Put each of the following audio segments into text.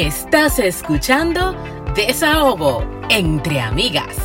Estás escuchando Desahogo entre amigas.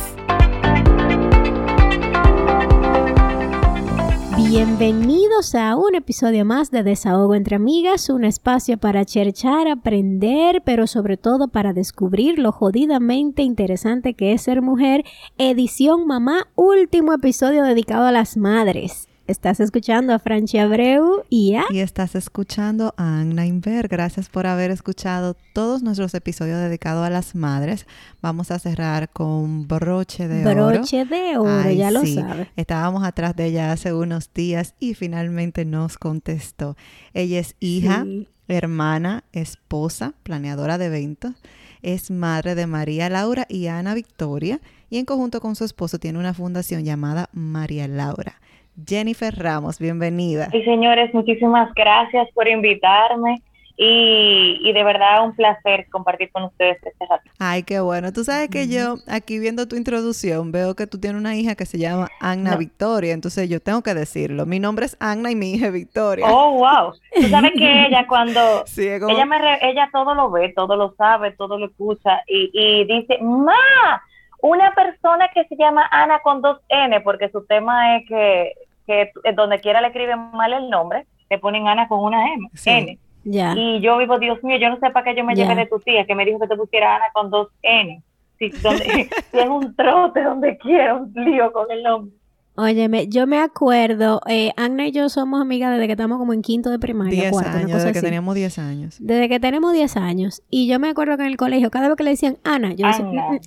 Bienvenidos a un episodio más de Desahogo entre Amigas, un espacio para cherchar, aprender, pero sobre todo para descubrir lo jodidamente interesante que es ser mujer. Edición Mamá, último episodio dedicado a las madres. Estás escuchando a Francia Abreu y a... Y estás escuchando a Anna Inver. Gracias por haber escuchado todos nuestros episodios dedicados a las madres. Vamos a cerrar con broche de oro. Broche de oro, ya lo sabes. Estábamos atrás de ella hace unos días y finalmente nos contestó. Ella es hija, hermana, esposa, planeadora de eventos. Es madre de María Laura y Ana Victoria y en conjunto con su esposo tiene una fundación llamada María Laura. Jennifer Ramos, bienvenida. Sí, señores, muchísimas gracias por invitarme. Y, de verdad un placer compartir con ustedes este rato. Ay, qué bueno. Tú sabes que yo aquí viendo tu introducción veo que tú tienes una hija que se llama Anna Victoria, entonces yo tengo que decirlo. Mi nombre es Anna y mi hija es Victoria. Oh, wow. Tú sabes que ella cuando ella me ella todo lo ve, todo lo sabe, todo lo escucha y, y dice, "Ma, una persona que se llama Ana con dos N, porque su tema es que que donde quiera le escriben mal el nombre, le ponen Ana con una M, N. Y yo vivo, Dios mío, yo no sé para qué yo me llevé de tu tía, que me dijo que te pusiera Ana con dos N. Si, donde, si es un trote donde quiera, un lío con el nombre. Óyeme, yo me acuerdo, eh, Anna y yo somos amigas desde que estamos como en quinto de primaria. 10 años, desde que teníamos 10 años. Desde que tenemos 10 años. Y yo me acuerdo que en el colegio, cada vez que le decían Ana, yo decía,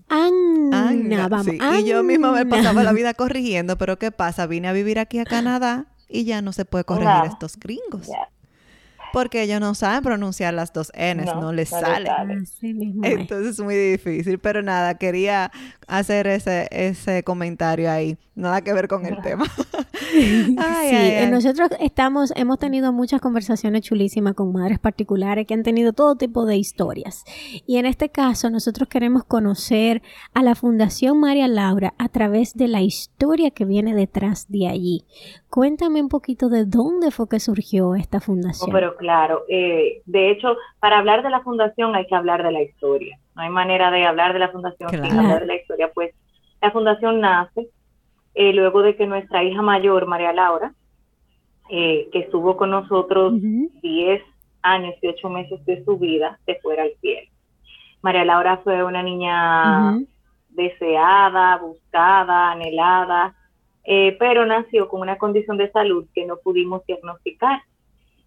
Anna, Anna, vamos, Y yo misma me pasaba la vida corrigiendo, pero ¿qué pasa? Vine a vivir aquí a Canadá y ya no se puede corregir estos gringos. Porque ellos no saben pronunciar las dos N's, no, les sale. Entonces es muy difícil. Pero nada, quería hacer ese, ese comentario ahí. Nada que ver con el tema. sí, nosotros estamos, hemos tenido muchas conversaciones chulísimas con madres particulares que han tenido todo tipo de historias. Y en este caso, nosotros queremos conocer a la Fundación María Laura a través de la historia que viene detrás de allí. Cuéntame un poquito de dónde fue que surgió esta fundación. Oh, pero claro, eh, de hecho, para hablar de la fundación hay que hablar de la historia. No hay manera de hablar de la fundación sin hablar de la historia. Pues la fundación nace eh, luego de que nuestra hija mayor, María Laura, eh, que estuvo con nosotros 10 años y 8 meses de su vida, se fuera al cielo. María Laura fue una niña deseada, buscada, anhelada, eh, pero nació con una condición de salud que no pudimos diagnosticar.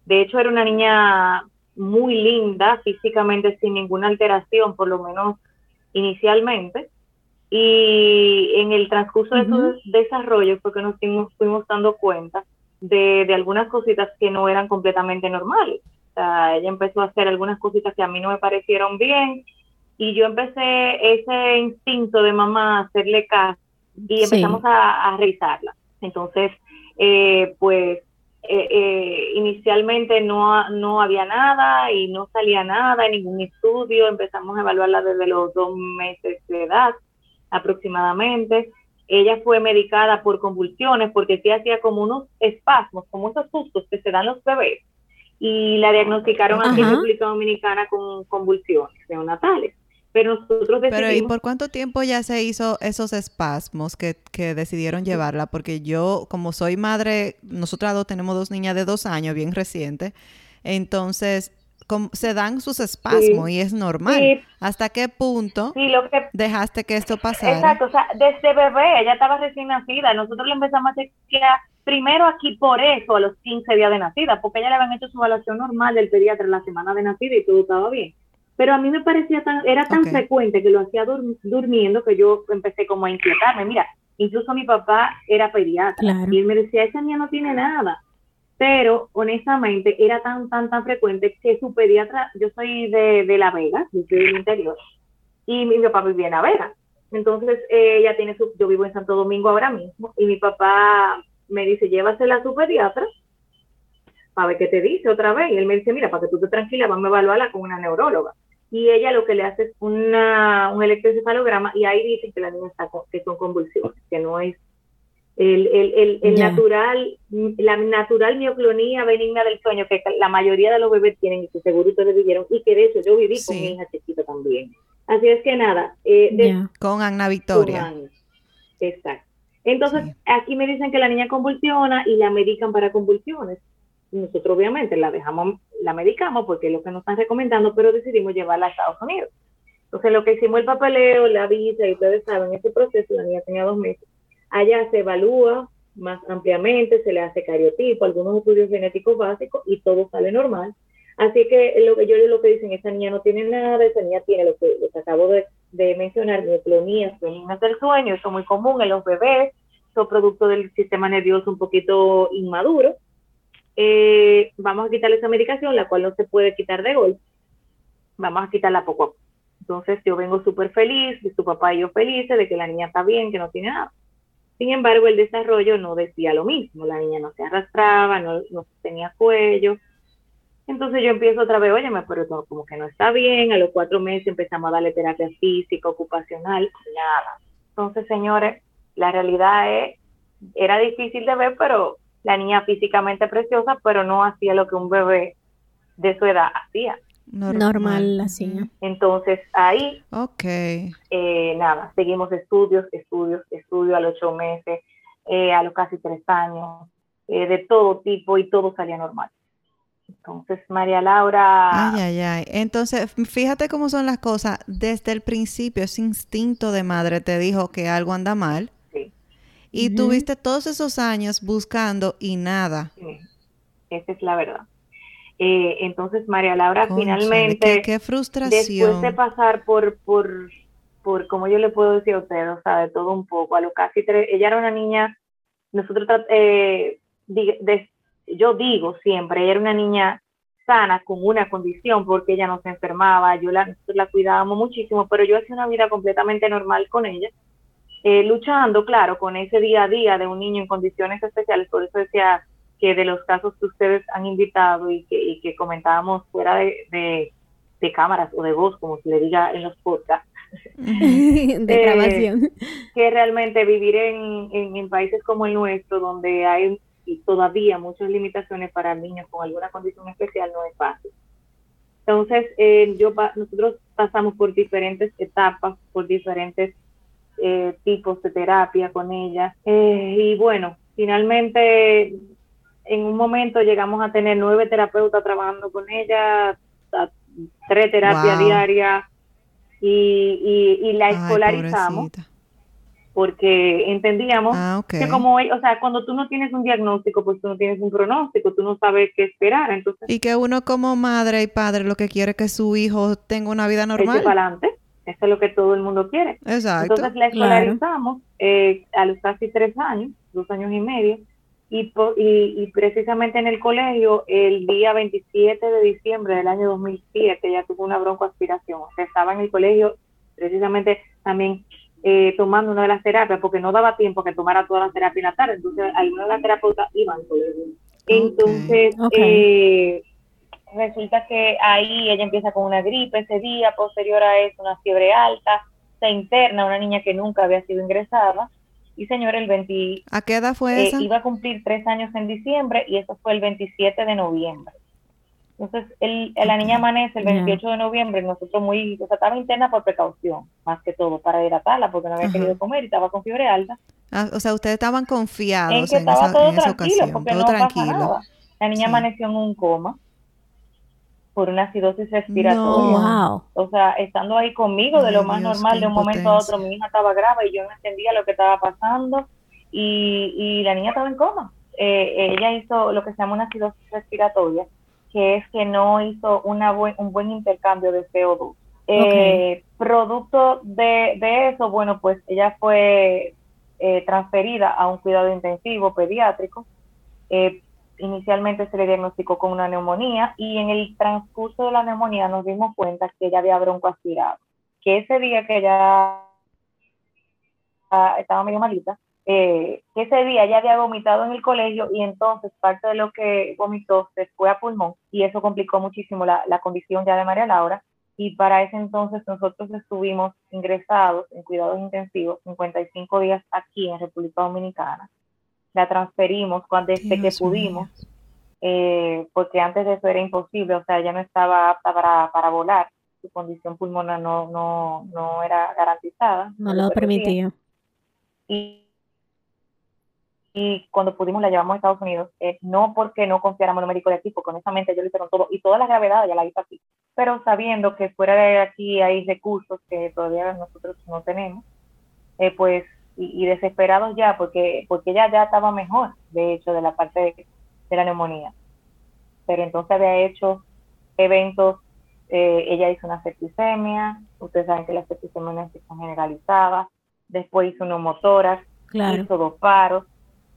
De hecho, era una niña muy linda, físicamente sin ninguna alteración, por lo menos inicialmente. Y en el transcurso de su desarrollo fue que nos fuimos, dando cuenta de, de, algunas cositas que no eran completamente normales. O sea, ella empezó a hacer algunas cositas que a mí no me parecieron bien y yo empecé ese instinto de mamá a hacerle caso y empezamos a, revisarla. Entonces, eh, pues eh, eh, inicialmente no, no había nada y no salía nada en ningún estudio, empezamos a evaluarla desde los dos meses de edad aproximadamente. Ella fue medicada por convulsiones porque sí hacía como unos espasmos, como esos sustos que se dan los bebés. Y la diagnosticaron aquí en República Dominicana con convulsiones neonatales. Pero nosotros decidimos... Pero ¿y por cuánto tiempo ya se hizo esos espasmos que, que decidieron llevarla? Porque yo, como soy madre, nosotras dos tenemos dos niñas de dos años, bien recientes, entonces se dan sus espasmos y es normal. ¿Hasta qué punto dejaste que esto pasara? Exacto, o sea, desde bebé, ella estaba recién nacida, nosotros le empezamos a chequear primero aquí por eso a los 15 días de nacida, porque ella le habían hecho su evaluación normal del pediatra la semana de nacida y todo estaba bien pero a mí me parecía tan, era tan frecuente que lo hacía durmiendo que yo empecé como a inquietarme. Mira, incluso mi papá era pediatra y él me decía, esa niña no tiene nada. Pero honestamente era tan, tan, tan frecuente que su pediatra, yo soy de, de La Vega, yo soy del interior, y mi, papá vivía en La Vega. Entonces ella tiene su, yo vivo en Santo Domingo ahora mismo, y mi papá me dice, llévasela a su pediatra para ver qué te dice otra vez. Y él me dice, mira, para que tú te tranquila, vamos a evaluarla con una neuróloga y ella lo que le hace es una, un electroencefalograma y ahí dice que la niña está que son convulsiones, que no es El, el, el, natural, la natural mioclonía benigna del sueño que la mayoría de los bebés tienen y que seguro ustedes vivieron y que de hecho yo viví con mi hija chiquita también. Así es que nada. Eh, con Ana Victoria. Exacto. Entonces, aquí me dicen que la niña convulsiona y la medican para convulsiones. Nosotros obviamente la dejamos, la medicamos porque es lo que nos están recomendando, pero decidimos llevarla a Estados Unidos. Entonces, lo que hicimos el papeleo, la visa, y ustedes saben, ese proceso, la niña tenía dos meses, allá se evalúa más ampliamente, se le hace cariotipo, algunos estudios genéticos básicos y todo sale normal. Así que lo que yo lo que dicen, esa niña no tiene nada, esa niña tiene lo que, acabo de, mencionar, mioclonías benignas del sueño, eso es muy común en los bebés, son producto del sistema nervioso un poquito inmaduro. Eh, vamos a quitarle esa medicación, la cual no se puede quitar de golpe. Vamos a quitarla poco a poco. Entonces yo vengo súper feliz, de su papá y yo felices de que la niña está bien, que no tiene nada. Sin embargo, el desarrollo no decía lo mismo. La niña no se arrastraba, no, no tenía cuello, entonces yo empiezo otra vez, oye, pero todo como que no está bien, a los cuatro meses empezamos a darle terapia física, ocupacional, nada. Entonces, señores, la realidad es, era difícil de ver, pero la niña físicamente preciosa, pero no hacía lo que un bebé de su edad hacía. Normal, hacía. Entonces ahí, ok, eh, nada, seguimos estudios, estudios, estudios a los ocho meses, eh, a los casi tres años, eh, de todo tipo y todo salía normal. Entonces, María Laura... Ay, ay, ay. Entonces, fíjate cómo son las cosas. Desde el principio, ese instinto de madre te dijo que algo anda mal. Y tuviste todos esos años buscando y nada. Sí, esa es la verdad. Eh, entonces, María Laura, finalmente... Qué, frustración. Después de pasar por, por, por, como yo le puedo decir a usted, o sea, de todo un poco, a lo casi tres... Ella era una niña... Nosotros... Eh, de, yo digo siempre, ella era una niña sana con una condición porque ella no se enfermaba, yo la, la cuidábamos muchísimo, pero yo hacía una vida completamente normal con ella, eh, luchando, claro, con ese día a día de un niño en condiciones especiales, por eso decía que de los casos que ustedes han invitado y que, que comentábamos fuera de, de, cámaras o de voz, como se le diga en los podcasts, de eh, grabación. que realmente vivir en, en, en, países como el nuestro, donde hay y todavía muchas limitaciones para niños con alguna condición especial no es fácil. Entonces, eh, yo nosotros pasamos por diferentes etapas, por diferentes eh, tipos de terapia con ella. Eh, y bueno, finalmente, en un momento llegamos a tener nueve terapeutas trabajando con ella, tres terapias diarias, y, y, la escolarizamos porque entendíamos ah, que como, o sea, cuando tú no tienes un diagnóstico, pues tú no tienes un pronóstico, tú no sabes qué esperar, entonces... Y que uno como madre y padre lo que quiere es que su hijo tenga una vida normal. para adelante, eso es lo que todo el mundo quiere. Exacto. Entonces la escolarizamos eh, a los casi tres años, dos años y medio, y, y, precisamente en el colegio, el día 27 de diciembre del año 2007, ella tuvo una broncoaspiración, o sea, estaba en el colegio precisamente también eh, tomando una de las terapias porque no daba tiempo que tomara todas las terapias en la tarde, entonces algunas de las terapeutas iban Entonces, Eh, resulta que ahí ella empieza con una gripe ese día, posterior a eso una fiebre alta, se interna una niña que nunca había sido ingresada y señor, el 20... ¿A qué edad fue eh, Iba a cumplir tres años en diciembre y eso fue el 27 de noviembre. Entonces, el, la niña amanece el 28 de noviembre, nosotros muy, o sea, estaba interna por precaución, más que todo, para hidratarla, porque no había querido comer y estaba con fiebre alta. Ah, o sea, ustedes estaban confiados en que estaba todo tranquilo, porque no tranquilo. nada. La niña amaneció en un coma por una acidosis respiratoria. O sea, estando ahí conmigo de lo más normal, de un momento a otro, mi hija estaba grave y yo no entendía lo que estaba pasando y, y la niña estaba en coma. Eh, ella hizo lo que se llama una acidosis respiratoria, que es que no hizo una un buen intercambio de CO2. Eh, producto de, eso, bueno, pues ella fue eh, transferida a un cuidado intensivo pediátrico. Inicialmente se le diagnosticó con una neumonía y en el transcurso de la neumonía nos dimos cuenta que ella había broncoaspirado. Que ese día que ella estaba medio malita, eh, ese día ya había vomitado en el colegio y entonces parte de lo que vomitó se fue a pulmón y eso complicó muchísimo la, la condición ya de María Laura y para ese entonces nosotros estuvimos ingresados en cuidados intensivos 55 días aquí en República Dominicana la transferimos cuando desde que pudimos, eh, porque antes de eso era imposible, o sea, ella no estaba apta para, para volar, su condición pulmonar no, no, no era garantizada. No lo permitía. Y, y cuando pudimos la llevamos a Estados Unidos, eh, no porque no confiáramos en los médicos de aquí, porque honestamente yo lo hice con todo, y toda la gravedad ya la hice aquí, pero sabiendo que fuera de aquí hay recursos que todavía nosotros no tenemos, eh, pues, y, desesperados ya, porque, porque ella ya estaba mejor, de hecho, de la parte de, la neumonía. Pero entonces había hecho eventos, eh, ella hizo una septicemia, ustedes saben que la septicemia es generalizada, después hizo neumotórax, hizo dos paros,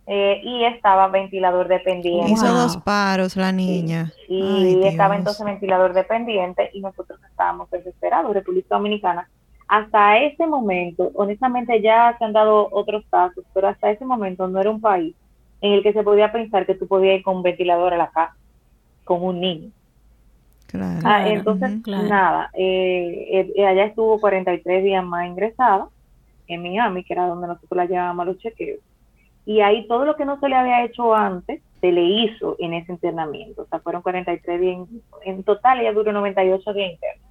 eh, y estaba ventilador dependiente. Hizo dos paros la niña. Y estaba entonces ventilador dependiente y nosotros estábamos desesperados, República Dominicana. Hasta ese momento, honestamente ya se han dado otros casos, pero hasta ese momento no era un país en el que se podía pensar que tú podías ir con un ventilador a la casa, con un niño. Claro. Ah, entonces, nada, eh, eh, allá estuvo 43 días más ingresada en Miami, que era donde nosotros la llevábamos a los chequeos y ahí todo lo que no se le había hecho antes se le hizo en ese internamiento. O sea, fueron 43 días, en total ella duró 98 días internos.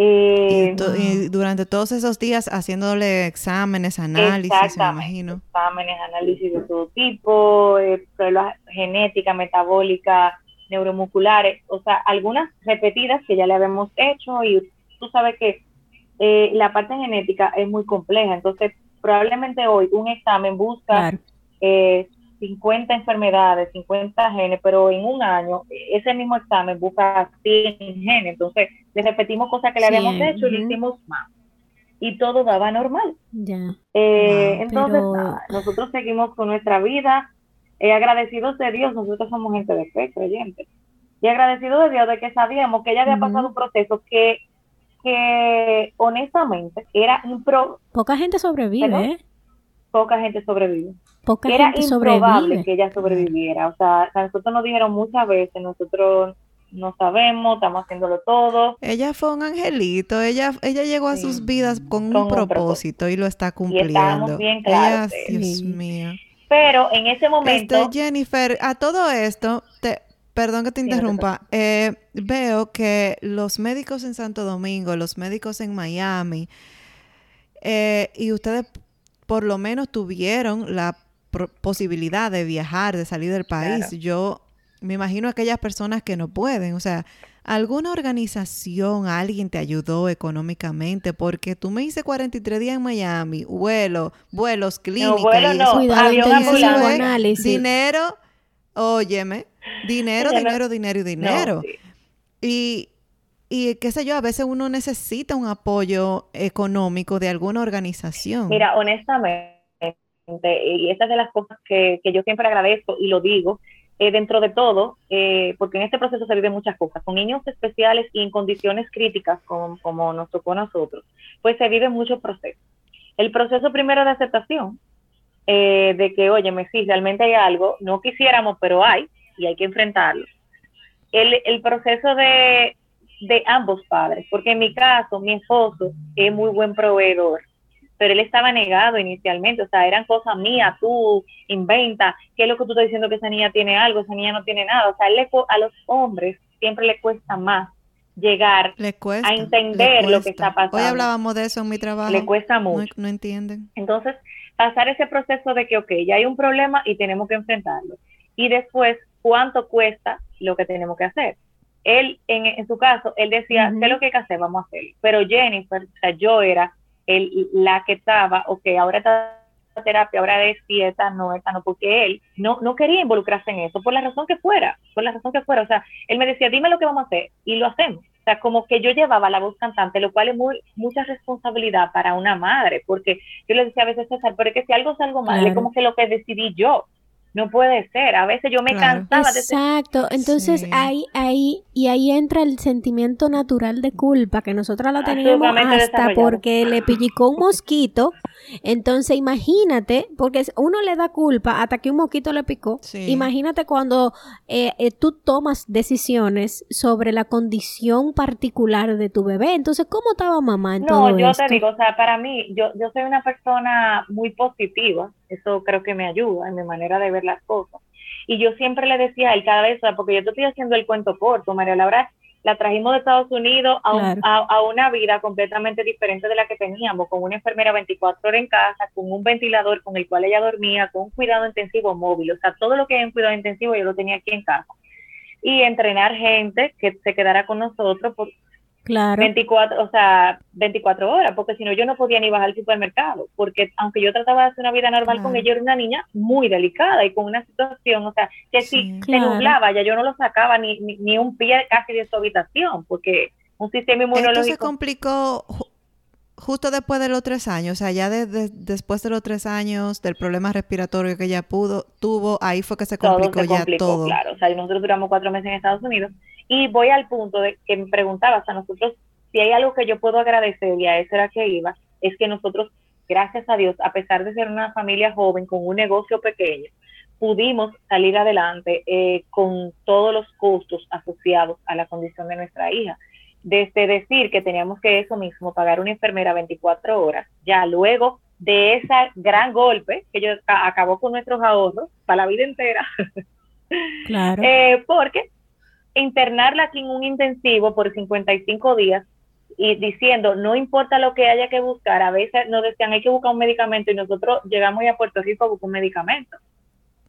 Eh, y, durante todos esos días haciéndole exámenes, análisis, me imagino. Exámenes, análisis de todo tipo, eh, pruebas genéticas, metabólicas, neuromusculares, o sea, algunas repetidas que ya le habíamos hecho y tú sabes que eh, la parte genética es muy compleja, entonces probablemente hoy un examen busca 50 eh, enfermedades, 50 genes, pero en un año ese mismo examen busca 100 genes. Entonces, le repetimos cosas que le habíamos hecho y le hicimos más. Y todo daba normal. Eh, entonces, nosotros seguimos con nuestra vida. Eh, agradecidos de Dios, nosotros somos gente de fe, creyentes. Y agradecidos de Dios de que sabíamos que ella había pasado un proceso que que honestamente era impro poca gente sobrevive ¿eh? poca gente sobrevive poca era improbable que ella sobreviviera. O sea, nosotros nos dijeron muchas veces nosotros no sabemos estamos haciéndolo todo. Ella fue un angelito ella ella llegó a sus vidas con, un, propósito, y lo está cumpliendo. y bien claros Dios mío. Pero en ese momento este, Jennifer a todo esto te Perdón que te interrumpa. Eh, veo que los médicos en Santo Domingo, los médicos en Miami, eh, y ustedes por lo menos tuvieron la posibilidad de viajar, de salir del país. Yo me imagino aquellas personas que no pueden, o sea, ¿alguna organización, alguien te ayudó económicamente? Porque tú me hice 43 días en Miami, vuelo, vuelos, clínicas. No, vuelo no, dinero, óyeme, Dinero, dinero, dinero y dinero. Y, y qué sé yo, a veces uno necesita un apoyo económico de alguna organización. Mira, honestamente, y esta es de las cosas que, yo siempre agradezco y lo digo, eh, dentro de todo, eh, porque en este proceso se viven muchas cosas, con niños especiales y en condiciones críticas como, como nos tocó a nosotros, pues se vive muchos procesos. El proceso primero de aceptación, eh, de que, oye, sí, realmente hay algo, no quisiéramos, pero hay, y hay que enfrentarlo. El, el proceso de, de ambos padres, porque en mi caso, mi esposo es muy buen proveedor, pero él estaba negado inicialmente, o sea, eran cosas mías, tú inventa, ¿qué es lo que tú estás diciendo que esa niña tiene algo, esa niña no tiene nada? O sea, a los hombres siempre le cuesta más llegar a entender lo que está pasando. Hoy hablábamos de eso en mi trabajo. Le cuesta mucho. No, no, entienden. Entonces, pasar ese proceso de que, ok, ya hay un problema y tenemos que enfrentarlo. Y después cuánto cuesta lo que tenemos que hacer. Él, en, su caso, él decía, ¿qué es lo que hay que hacer? Vamos a hacerlo. Pero Jennifer, o sea, yo era el, la que estaba, ok, ahora está terapia, ahora es dieta, no, esta no, porque él no, no quería involucrarse en eso, por la razón que fuera, por la razón que fuera. O sea, él me decía, dime lo que vamos a hacer, y lo hacemos. O sea, como que yo llevaba la voz cantante, lo cual es muy, mucha responsabilidad para una madre, porque yo le decía a veces, César, pero es que si algo es algo mal, es como que lo que decidí yo, no puede ser. A veces yo me cansaba de Exacto, entonces ahí, ahí, y ahí entra el sentimiento natural de culpa, que nosotros la teníamos hasta porque le pillicó un mosquito. Entonces imagínate, porque uno le da culpa hasta que un mosquito le picó. Imagínate cuando eh, eh, tú tomas decisiones sobre la condición particular de tu bebé. Entonces, ¿cómo estaba mamá en no, yo te digo, o sea, para mí, yo, yo soy una persona muy positiva. Eso creo que me ayuda en mi manera de ver las cosas. Y yo siempre le decía a él cada vez, porque yo te estoy haciendo el cuento corto, María Laura, la trajimos de Estados Unidos a, a, una vida completamente diferente de la que teníamos, con una enfermera 24 horas en casa, con un ventilador con el cual ella dormía, con un cuidado intensivo móvil, o sea, todo lo que hay en cuidado intensivo yo lo tenía aquí en casa. Y entrenar gente que se quedara con nosotros por, Claro. 24, o sea, 24 horas, porque si no yo no podía ni bajar al supermercado, porque aunque yo trataba de hacer una vida normal con ella, era una niña muy delicada y con una situación, o sea, que si se nublaba, ya yo no lo sacaba ni, ni, un pie casi de su habitación, porque un sistema inmunológico... Esto se complicó justo después de los tres años, o sea, ya después de los tres años del problema respiratorio que ella pudo, tuvo, ahí fue que se complicó, ya todo. Claro, o sea, nosotros duramos cuatro meses en Estados Unidos y voy al punto de que me preguntabas a nosotros si hay algo que yo puedo agradecer, y a eso era que iba, es que nosotros, gracias a Dios, a pesar de ser una familia joven con un negocio pequeño, pudimos salir adelante eh, con todos los costos asociados a la condición de nuestra hija. Desde decir que teníamos que eso mismo, pagar una enfermera 24 horas, ya luego de ese gran golpe que yo acabó con nuestros ahorros para la vida entera. Claro. Eh, porque internarla aquí en un intensivo por 55 días y diciendo, no importa lo que haya que buscar, a veces nos decían, hay que buscar un medicamento y nosotros llegamos a Puerto Rico a buscar un medicamento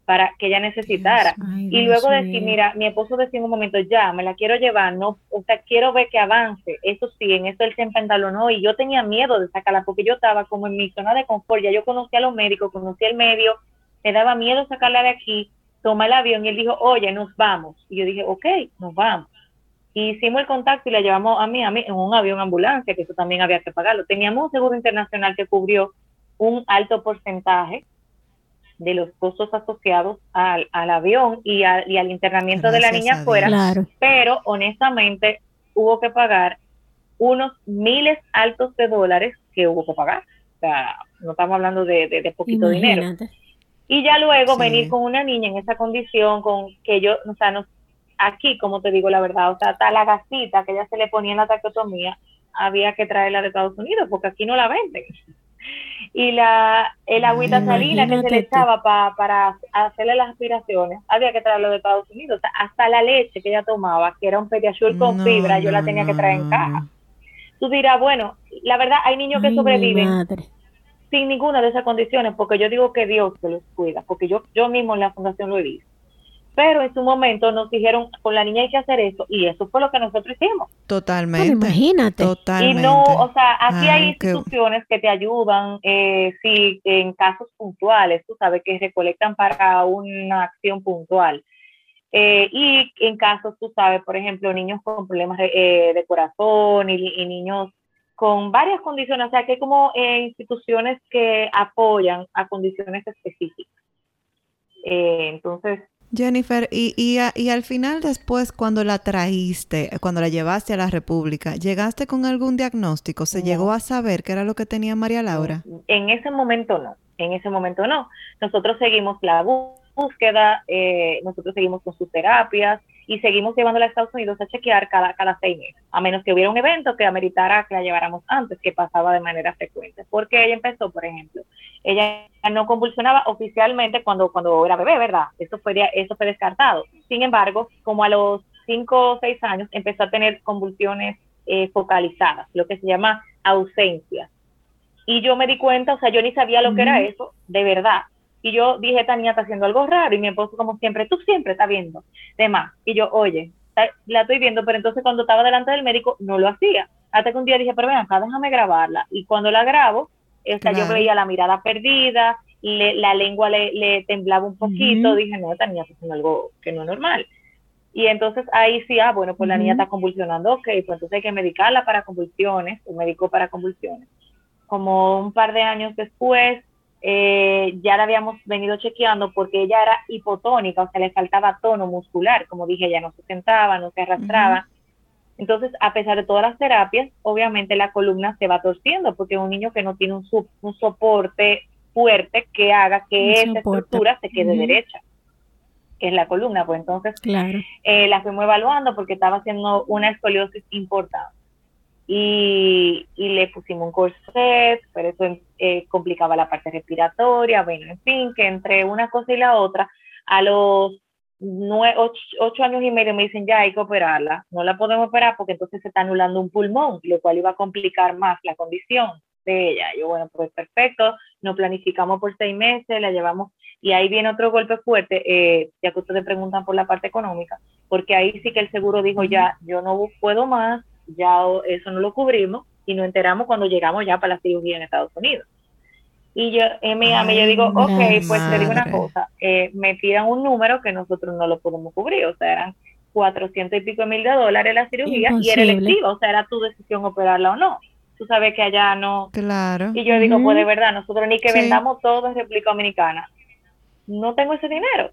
para que ella necesitara. y luego decir, mira, mi esposo decía en un momento, ya, me la quiero llevar, no, o sea, quiero ver que avance. Eso sí, en eso él se empantalonó y yo tenía miedo de sacarla porque yo estaba como en mi zona de confort, ya yo conocía a los médicos, conocía el medio, me daba miedo sacarla de aquí toma el avión y él dijo, oye, nos vamos. Y yo dije, ok, nos vamos. Y hicimos el contacto y la llevamos a mí, a mí en un avión ambulancia, que eso también había que pagarlo. Teníamos un seguro internacional que cubrió un alto porcentaje de los costos asociados al, avión y, al internamiento de la niña afuera, pero honestamente hubo que pagar unos miles altos de dólares que hubo que pagar. O sea, no estamos hablando de, de, poquito dinero. Y ya luego venir con una niña en esa condición, con que yo, o sea, no, aquí, como te digo la verdad, o sea, hasta la gasita que ella se le ponía en la taquiotomía, había que traerla de Estados Unidos, porque aquí no la venden. Y la, el agüita salina que se le echaba para hacerle las aspiraciones, había que traerlo de Estados Unidos. O sea, hasta la leche que ella tomaba, que era un pediasur con fibra, yo la tenía que traer en caja. Tú dirás, bueno, la verdad, hay niños que sobreviven sin ninguna de esas condiciones, porque yo digo que Dios se los cuida, porque yo, yo mismo en la fundación lo he visto. Pero en su momento nos dijeron, con la niña hay que hacer eso, y eso fue lo que nosotros hicimos. Totalmente. imagínate. Totalmente. Y no, o sea, aquí hay instituciones que... te ayudan, eh, si en casos puntuales, tú sabes que recolectan para una acción puntual. Eh, y en casos, tú sabes, por ejemplo, niños con problemas de, eh, corazón y, y, niños con varias condiciones, o sea que hay como eh, instituciones que apoyan a condiciones específicas. Eh, entonces... Jennifer, y, y, al final después cuando la traíste, cuando la llevaste a la República, ¿llegaste con algún diagnóstico? ¿Se llegó a saber qué era lo que tenía María Laura? En ese momento no, en ese momento no. Nosotros seguimos la búsqueda, eh, nosotros seguimos con sus terapias, y seguimos llevándola a Estados Unidos a chequear cada, cada seis meses, a menos que hubiera un evento que ameritara que la lleváramos antes, que pasaba de manera frecuente. Porque ella empezó, por ejemplo, ella no convulsionaba oficialmente cuando, cuando era bebé, ¿verdad? Eso fue, eso fue descartado. Sin embargo, como a los cinco o seis años empezó a tener convulsiones eh, focalizadas, lo que se llama ausencia. Y yo me di cuenta, o sea, yo ni sabía lo que era eso, de verdad. Y yo dije, esta niña está haciendo algo raro. Y mi esposo, como siempre, tú siempre estás viendo. Demás. Y yo, oye, la estoy viendo, pero entonces cuando estaba delante del médico no lo hacía. Hasta que un día dije, pero ven acá, déjame grabarla. Y cuando la grabo, esta, yo veía la mirada perdida, le, la lengua le, le, temblaba un poquito. Dije, no, esta niña está haciendo algo que no es normal. Y entonces ahí sí, ah, bueno, pues la niña está convulsionando, ok, pues entonces hay que medicarla para convulsiones, un médico para convulsiones. Como un par de años después, eh, ya la habíamos venido chequeando porque ella era hipotónica, o sea, le faltaba tono muscular, como dije, ella no se sentaba, no se arrastraba. Entonces, a pesar de todas las terapias, obviamente la columna se va torciendo porque un niño que no tiene un, un soporte fuerte que haga que esa estructura se quede derecha, que es la columna. Pues entonces, eh, la fuimos evaluando porque estaba haciendo una escoliosis importante y, le pusimos un corset, pero eso eh, complicaba la parte respiratoria, bueno, en fin, que entre una cosa y la otra, a los nueve, ocho, años y medio me dicen ya hay que operarla, no la podemos operar porque entonces se está anulando un pulmón, lo cual iba a complicar más la condición de ella. Yo, bueno, pues perfecto, nos planificamos por seis meses, la llevamos y ahí viene otro golpe fuerte, eh, ya que ustedes preguntan por la parte económica, porque ahí sí que el seguro dijo ya, yo no puedo más, ya eso no lo cubrimos y nos enteramos cuando llegamos ya para la cirugía en Estados Unidos. Y yo en Miami yo digo, ok, pues te digo una cosa, eh, me tiran un número que nosotros no lo podemos cubrir, o sea, eran 400 y pico mil de dólares la cirugía y era electiva, o sea, era tu decisión operarla o no. Tú sabes que allá no. Claro. Y yo digo, pues de verdad, nosotros ni que vendamos todo en República Dominicana. No tengo ese dinero.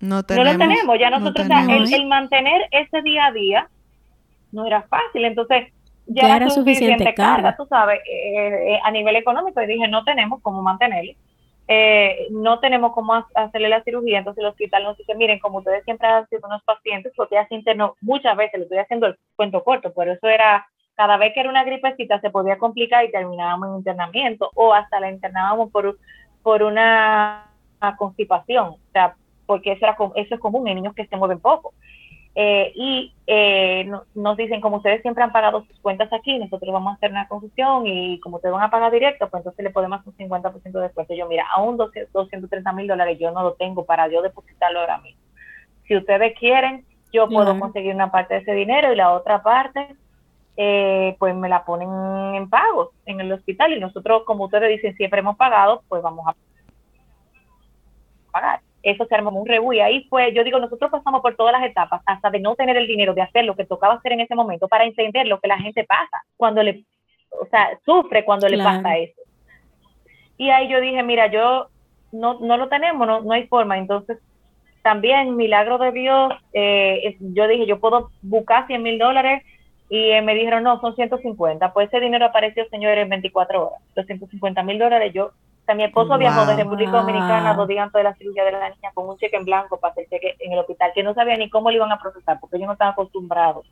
No, tenemos, no lo tenemos. Ya nosotros, o sea, el, mantener ese día a día no era fácil. Entonces, ya, era suficiente, carga, tú sabes, eh, eh, a nivel económico. Y dije, no tenemos cómo mantenerlo. Eh, no tenemos cómo hacerle la cirugía. Entonces, el hospital nos dice, miren, como ustedes siempre han sido unos pacientes, porque ya se internó muchas veces, lo estoy haciendo el cuento corto, por eso era cada vez que era una gripecita se podía complicar y terminábamos en internamiento o hasta la internábamos por, por una, constipación, o sea, porque eso, era, eso es común en niños que se mueven poco. Eh, y eh, nos dicen, como ustedes siempre han pagado sus cuentas aquí, nosotros vamos a hacer una confusión y como ustedes van a pagar directo, pues entonces le podemos hacer un 50% de descuento. Yo, mira, aún 230 mil dólares yo no lo tengo para yo depositarlo ahora mismo. Si ustedes quieren, yo puedo conseguir una parte de ese dinero y la otra parte, eh, pues me la ponen en pagos en el hospital y nosotros, como ustedes dicen, siempre hemos pagado, pues vamos a pagar eso se armó un rebú y ahí fue, yo digo, nosotros pasamos por todas las etapas, hasta de no tener el dinero de hacer lo que tocaba hacer en ese momento para entender lo que la gente pasa cuando le, o sea, sufre cuando le pasa eso. Y ahí yo dije, mira, yo no, no lo tenemos, no, no hay forma, entonces también, milagro de Dios, eh, yo dije, yo puedo buscar 100 mil dólares y eh, me dijeron, no, son 150. Pues ese dinero apareció, señores, en 24 horas. Los 150 mil dólares yo sea, mi esposo viajó de República Dominicana dos días antes de la cirugía de la niña con un cheque en blanco para hacer cheque en el hospital, que no sabía ni cómo lo iban a procesar, porque ellos no estaban acostumbrados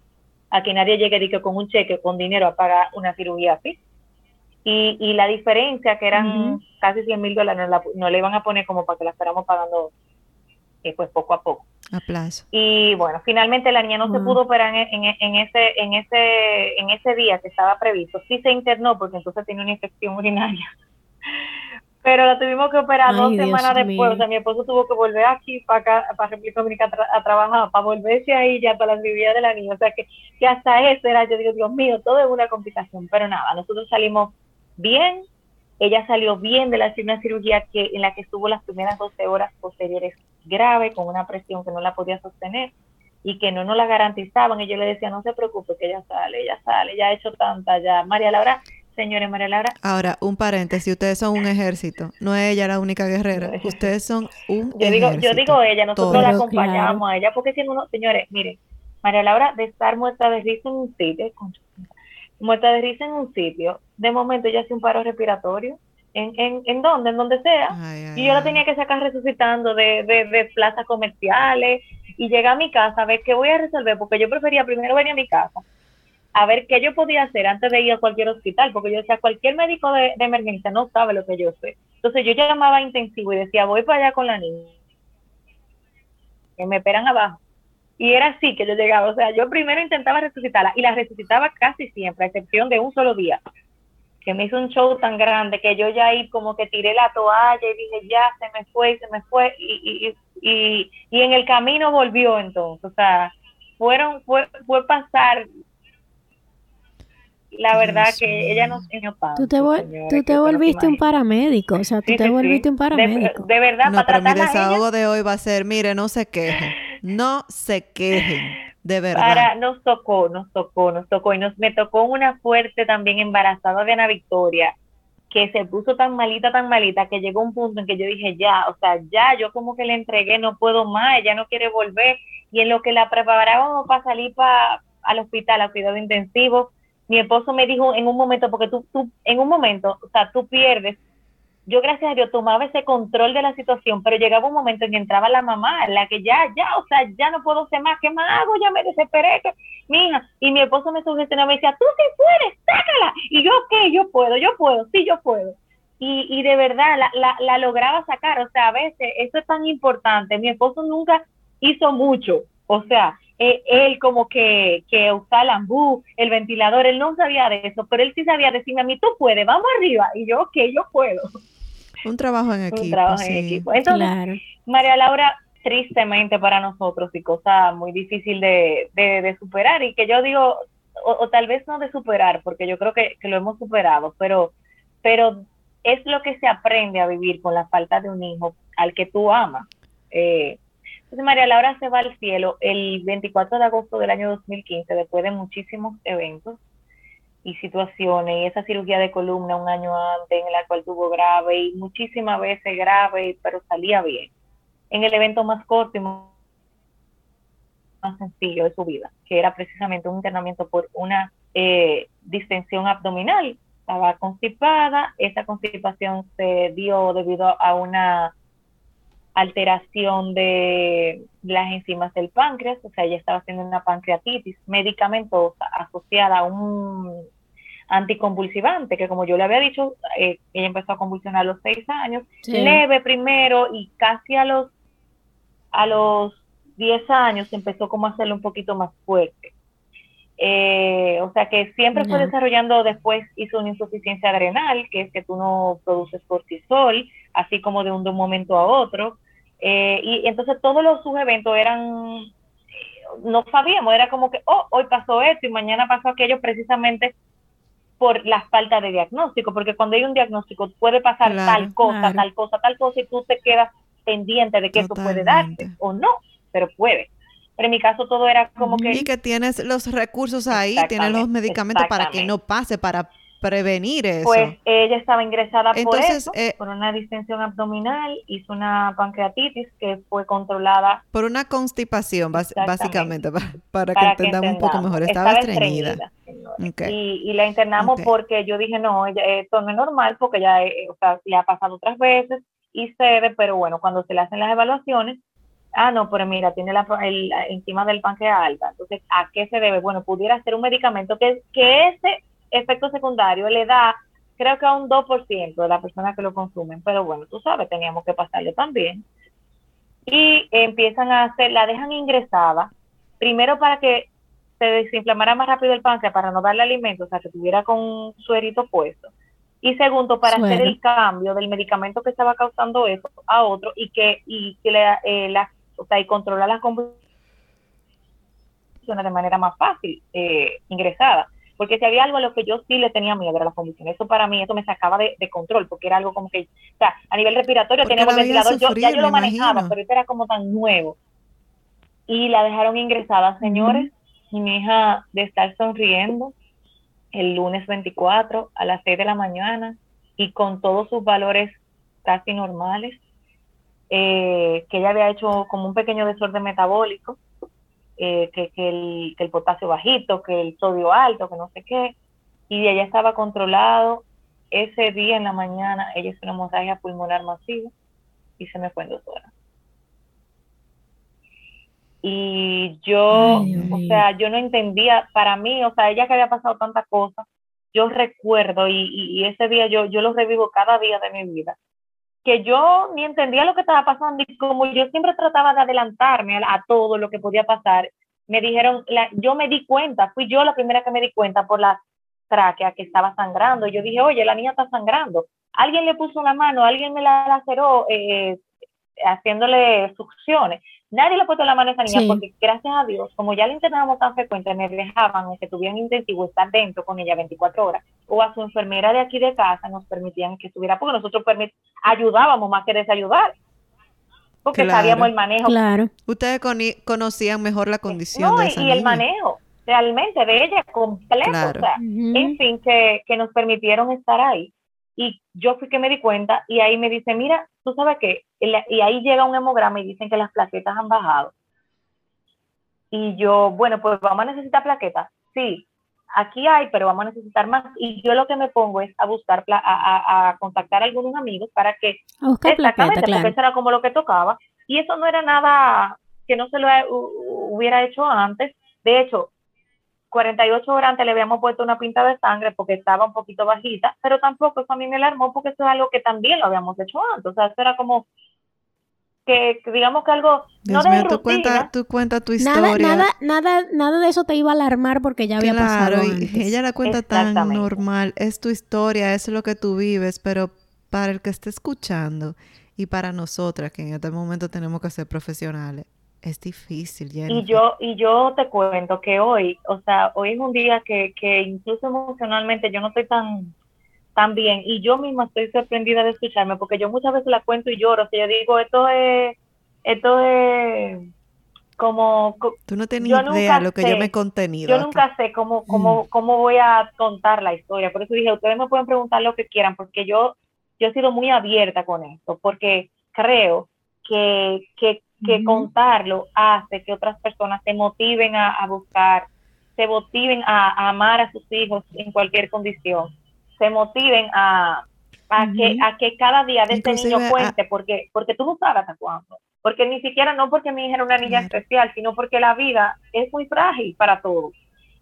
a que nadie llegue y que con un cheque, con dinero, a pagar una cirugía así. Y, y la diferencia, que eran casi 100 mil dólares, no, le iban a poner como para que la esperamos pagando eh, pues poco a poco. A plazo. Y bueno, finalmente la niña no se pudo operar en, en, en, ese, en, ese, en ese día que estaba previsto. Sí se internó porque entonces tenía una infección urinaria pero la tuvimos que operar dos semanas después. O sea, mi esposo tuvo que volver aquí para acá, para República Dominicana a, trabajar, para volverse ahí ya para la cirugía de la niña. O sea, que, que hasta eso era, yo digo, Dios mío, todo es una complicación. Pero nada, nosotros salimos bien. Ella salió bien de la una cirugía que, en la que estuvo las primeras 12 horas posteriores grave, con una presión que no la podía sostener y que no nos la garantizaban. Y yo le decía, no se preocupe, que ella sale, ella sale, ya ha hecho tanta, ya. María Laura Señores María Laura. Ahora, un paréntesis, ustedes son un ejército, no es ella la única guerrera, ustedes son un yo digo, Yo digo ella, nosotros la acompañamos a ella, porque si uno, señores, miren, María Laura, de estar muerta de risa en un sitio, muerta de risa en un sitio, de momento ella hace un paro respiratorio, en, en, en donde, en donde sea, y yo la tenía que sacar resucitando de, de, de plazas comerciales, y llega a mi casa a ver qué voy a resolver, porque yo prefería primero venir a mi casa a ver qué yo podía hacer antes de ir a cualquier hospital, porque yo decía, cualquier médico de, emergencia no sabe lo que yo sé. Entonces yo llamaba a intensivo y decía, voy para allá con la niña, que me esperan abajo. Y era así que yo llegaba, o sea, yo primero intentaba resucitarla y la resucitaba casi siempre, a excepción de un solo día, que me hizo un show tan grande que yo ya ahí como que tiré la toalla y dije, ya se me fue, se me fue, y, y, y, y en el camino volvió entonces, o sea, fueron, fue, fue pasar la verdad que ella nos enseñó Tú te, tú te volviste un paramédico, o sea, tú te volviste un paramédico. De, verdad, no, para pero mi desahogo de hoy va a ser, mire, no se quejen, no se quejen, de verdad. Para, nos tocó, nos tocó, nos tocó, y nos, me tocó una fuerte también embarazada de Ana Victoria, que se puso tan malita, tan malita, que llegó un punto en que yo dije, ya, o sea, ya, yo como que le entregué, no puedo más, ella no quiere volver. Y en lo que la preparábamos para salir para al hospital, a cuidado intensivo, mi esposo me dijo en un momento, porque tú, tú, en un momento, o sea, tú pierdes yo gracias a Dios tomaba ese control de la situación, pero llegaba un momento en que entraba la mamá, la que ya, ya, o sea, ya no puedo ser más, ¿qué más hago? Ya me desesperé, que, mi hija, y mi esposo me sugestionaba me decía, tú sí puedes, sácala, y yo, ¿qué? Yo puedo, yo puedo, sí, yo puedo. Y, y de verdad la, la, la lograba sacar, o sea, a veces eso es tan importante, mi esposo nunca hizo mucho, o sea, eh, él como que, que usaba el ambú, el ventilador, él no sabía de eso, pero él sí sabía decirme a mí, tú puedes, vamos arriba, y yo, ok, yo puedo. Un trabajo en equipo. Un trabajo en equipo. Entonces, María Laura, tristemente para nosotros y cosa muy difícil de, de, superar y que yo digo, o, tal vez no de superar, porque yo creo que, que, lo hemos superado, pero, pero es lo que se aprende a vivir con la falta de un hijo al que tú amas. Eh, entonces María Laura se va al cielo el 24 de agosto del año 2015, después de muchísimos eventos y situaciones, y esa cirugía de columna un año antes en la cual tuvo grave y muchísimas veces grave, pero salía bien. En el evento más corto y más sencillo de su vida, que era precisamente un internamiento por una eh, distensión abdominal. Estaba constipada, esa constipación se dio debido a una alteración de las enzimas del páncreas, o sea, ella estaba haciendo una pancreatitis medicamentosa asociada a un anticonvulsivante, que como yo le había dicho, eh, ella empezó a convulsionar a los seis años, leve primero y casi a los a los diez años empezó como a hacerlo un poquito más fuerte. Eh, o sea que siempre fue desarrollando después hizo una insuficiencia adrenal, que es que tú no produces cortisol, así como de un, de un momento a otro. Eh, y entonces todos los sus eventos eran, no sabíamos, era como que, oh, hoy pasó esto y mañana pasó aquello precisamente por la falta de diagnóstico, porque cuando hay un diagnóstico puede pasar tal cosa, tal cosa, tal cosa, y tú te quedas pendiente de que eso puede darte o no, pero puede. Pero en mi caso todo era como que... Y que tienes los recursos ahí, tienes los medicamentos para que no pase, para prevenir eso? Pues ella estaba ingresada por eso, eh, por una distensión abdominal, hizo una pancreatitis que fue controlada. Por una constipación, básicamente, para, que, entendamos un poco mejor. Estaba, estreñida. y, la internamos porque yo dije, no, esto no es normal porque ya eh, o sea, le ha pasado otras veces y cede, pero bueno, cuando se le hacen las evaluaciones, ah, no, pero mira, tiene la, el, encima del páncreas alta. Entonces, ¿a qué se debe? Bueno, pudiera ser un medicamento que, que ese efecto secundario le da, creo que a un 2% de las personas que lo consumen, pero bueno, tú sabes, teníamos que pasarle también. Y empiezan a hacer, la dejan ingresada, primero para que se desinflamara más rápido el páncreas, para no darle alimento, o sea, que tuviera con un suerito puesto. Y segundo, para hacer el cambio del medicamento que estaba causando eso a otro y que, y que le, eh, la, o sea, y controlar las convulsiones de manera más fácil, eh, ingresada porque si había algo a lo que yo sí le tenía miedo era la convulsión. Eso para mí, eso me sacaba de, control, porque era algo como que, o sea, a nivel respiratorio tenía el ventilador, yo, ya yo lo manejaba, pero eso era como tan nuevo. Y la dejaron ingresada, señores, y mi hija de estar sonriendo el lunes 24 a las 6 de la mañana y con todos sus valores casi normales, eh, que ella había hecho como un pequeño desorden metabólico, eh, que, el, que, el, potasio bajito, que el sodio alto, que no sé qué, y ella estaba controlado. Ese día en la mañana ella hizo una hemorragia pulmonar masiva y se me fue en dos horas. Y yo, o sea, yo no entendía, para mí, o sea, ella que había pasado tantas cosas, yo recuerdo y, y, ese día yo, yo lo revivo cada día de mi vida que yo ni entendía lo que estaba pasando y como yo siempre trataba de adelantarme a, todo lo que podía pasar, me dijeron, la, yo me di cuenta, fui yo la primera que me di cuenta por la tráquea que estaba sangrando. Yo dije, oye, la niña está sangrando. Alguien le puso una mano, alguien me la laceró eh, haciéndole succiones. Nadie le ha puesto la mano a esa niña porque gracias a Dios, como ya la internábamos tan frecuente, me dejaban, aunque tuvieran intensivo, estar dentro con ella 24 horas. O a su enfermera de aquí de casa nos permitían que estuviera, porque nosotros ayudábamos más que desayudar. Porque sabíamos el manejo. Claro. Ustedes conocían mejor la condición de esa y, el manejo realmente de ella completo. O sea, En fin, que, que nos permitieron estar ahí. Y yo fui que me di cuenta y ahí me dice, mira, tú sabes qué, y ahí llega un hemograma y dicen que las plaquetas han bajado. Y yo, bueno, pues vamos a necesitar plaquetas. Sí, aquí hay, pero vamos a necesitar más. Y yo lo que me pongo es a buscar, a, a, contactar a algunos amigos para que, exactamente, porque eso era como lo que tocaba. Y eso no era nada que no se lo hubiera hecho antes. De hecho, 48 horas antes le habíamos puesto una pinta de sangre porque estaba un poquito bajita, pero tampoco eso a mí me alarmó porque eso es algo que también lo habíamos hecho antes. O sea, eso era como que, digamos que algo Dios no mío, tú cuenta, tú cuenta tu historia. Nada, nada, nada, de eso te iba a alarmar porque ya había pasado. Y ella la cuenta tan normal. Es tu historia, es lo que tú vives, pero para el que esté escuchando y para nosotras que en este momento tenemos que ser profesionales, es difícil, Y yo, y yo te cuento que hoy, o sea, hoy es un día que, que incluso emocionalmente yo no estoy tan también, y yo misma estoy sorprendida de escucharme, porque yo muchas veces la cuento y lloro, o sea, yo digo, esto es, esto es como... Tú no tienes idea lo que yo me he contenido. Yo nunca sé cómo, cómo, mm. cómo voy a contar la historia, por eso dije, ustedes me pueden preguntar lo que quieran, porque yo, yo he sido muy abierta con esto, porque creo que, que, que contarlo hace que otras personas se motiven a, a buscar, se motiven a, a amar a sus hijos en cualquier condición se motiven a, a, que, a que cada día de este niño cuente, porque, porque tú no sabes hasta cuándo. Porque ni siquiera, no porque mi hija era una niña especial, sino porque la vida es muy frágil para todos.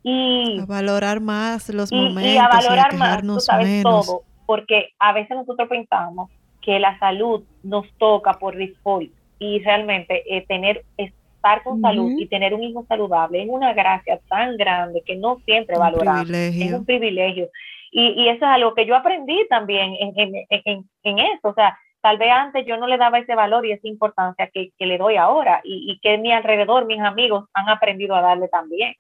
Y a valorar más los momentos y a valorar más, tú sabes todo, porque a veces nosotros pensamos que la salud nos toca por default y realmente eh, tener estar con salud y tener un hijo saludable es una gracia tan grande que no siempre valoramos. Es un privilegio. Y, eso es algo que yo aprendí también en, eso. O sea, tal vez antes yo no le daba ese valor y esa importancia que, le doy ahora y, que mi alrededor, mis amigos han aprendido a darle también.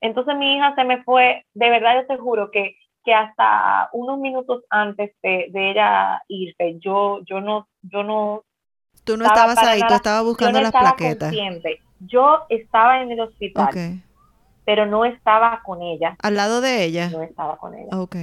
Entonces mi hija se me fue, de verdad yo te juro que, que hasta unos minutos antes de, ella irse, yo, yo no, yo no. Tú no estabas ahí, tú estabas buscando las plaquetas. Yo estaba en el hospital pero no estaba con ella. ¿Al lado de ella? No estaba con ella. Ok.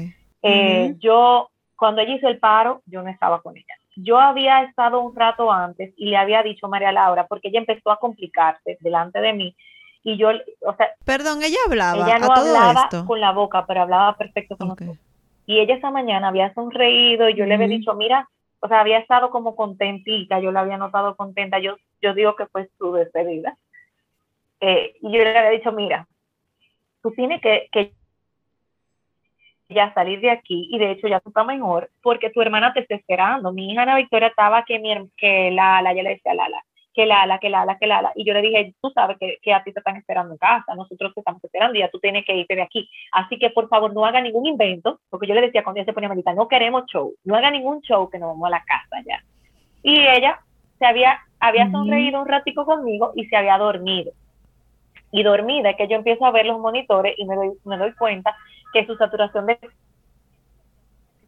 Eh, yo, cuando ella hizo el paro, yo no estaba con ella. Yo había estado un rato antes y le había dicho a María Laura, porque ella empezó a complicarse delante de mí, y yo, o sea... Perdón, ella hablaba Ella no hablaba con la boca, pero hablaba perfecto con nosotros. Y ella esa mañana había sonreído y yo le había dicho, mira, o sea, había estado como contentita, yo la había notado contenta, yo, yo digo que fue su despedida. Eh, y yo le había dicho, mira, tú tienes que, ya salir de aquí y de hecho ya tú estás mejor porque tu hermana te está esperando. Mi hija Ana Victoria estaba que, mi, que la ala, ya le decía la ala, que la ala, que la ala, que la ala. Y yo le dije, tú sabes que, a ti te están esperando en casa, nosotros te estamos esperando y ya tú tienes que irte de aquí. Así que por favor no haga ningún invento, porque yo le decía cuando ella se ponía malita, no queremos show, no haga ningún show que nos vamos a la casa ya. Y ella se había, había sonreído un ratico conmigo y se había dormido y dormida, que yo empiezo a ver los monitores y me doy, me doy cuenta que su saturación de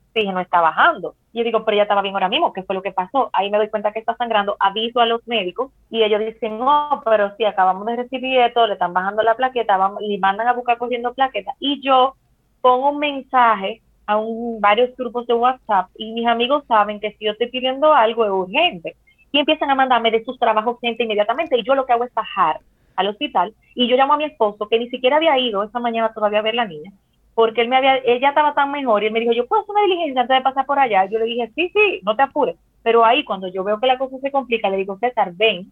oxígeno está bajando. Y yo digo, pero ella estaba bien ahora mismo, ¿qué fue lo que pasó? Ahí me doy cuenta que está sangrando, aviso a los médicos y ellos dicen, no, pero sí, acabamos de recibir esto, le están bajando la plaqueta, vamos, y mandan a buscar cogiendo plaqueta. Y yo pongo un mensaje a un, varios grupos de WhatsApp y mis amigos saben que si yo estoy pidiendo algo es urgente. Y empiezan a mandarme de sus trabajos gente inmediatamente y yo lo que hago es bajar al hospital y yo llamo a mi esposo que ni siquiera había ido esa mañana todavía a ver la niña porque él me había, ella estaba tan mejor y él me dijo, yo puedo hacer una diligencia antes de pasar por allá. yo le dije, sí, sí, no te apures. Pero ahí cuando yo veo que la cosa se complica, le digo, César, ven,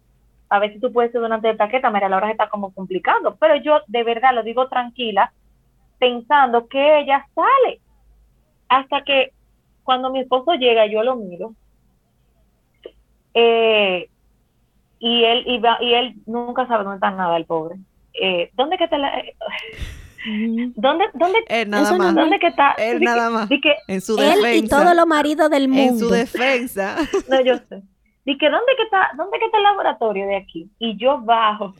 a ver si tú puedes ser donante de plaqueta, mira, la hora se está como complicando. Pero yo de verdad lo digo tranquila, pensando que ella sale. Hasta que cuando mi esposo llega, yo lo miro. Eh, y él iba, y él nunca sabe dónde está nada el pobre. Eh, ¿Dónde que está la ¿Dónde, dónde, él nada más. ¿Dónde que está? Él nada más. en su defensa. Él y todos los maridos del mundo. En su defensa. No, yo sé. Dije, ¿dónde que está, dónde que está el laboratorio de aquí? Y yo bajo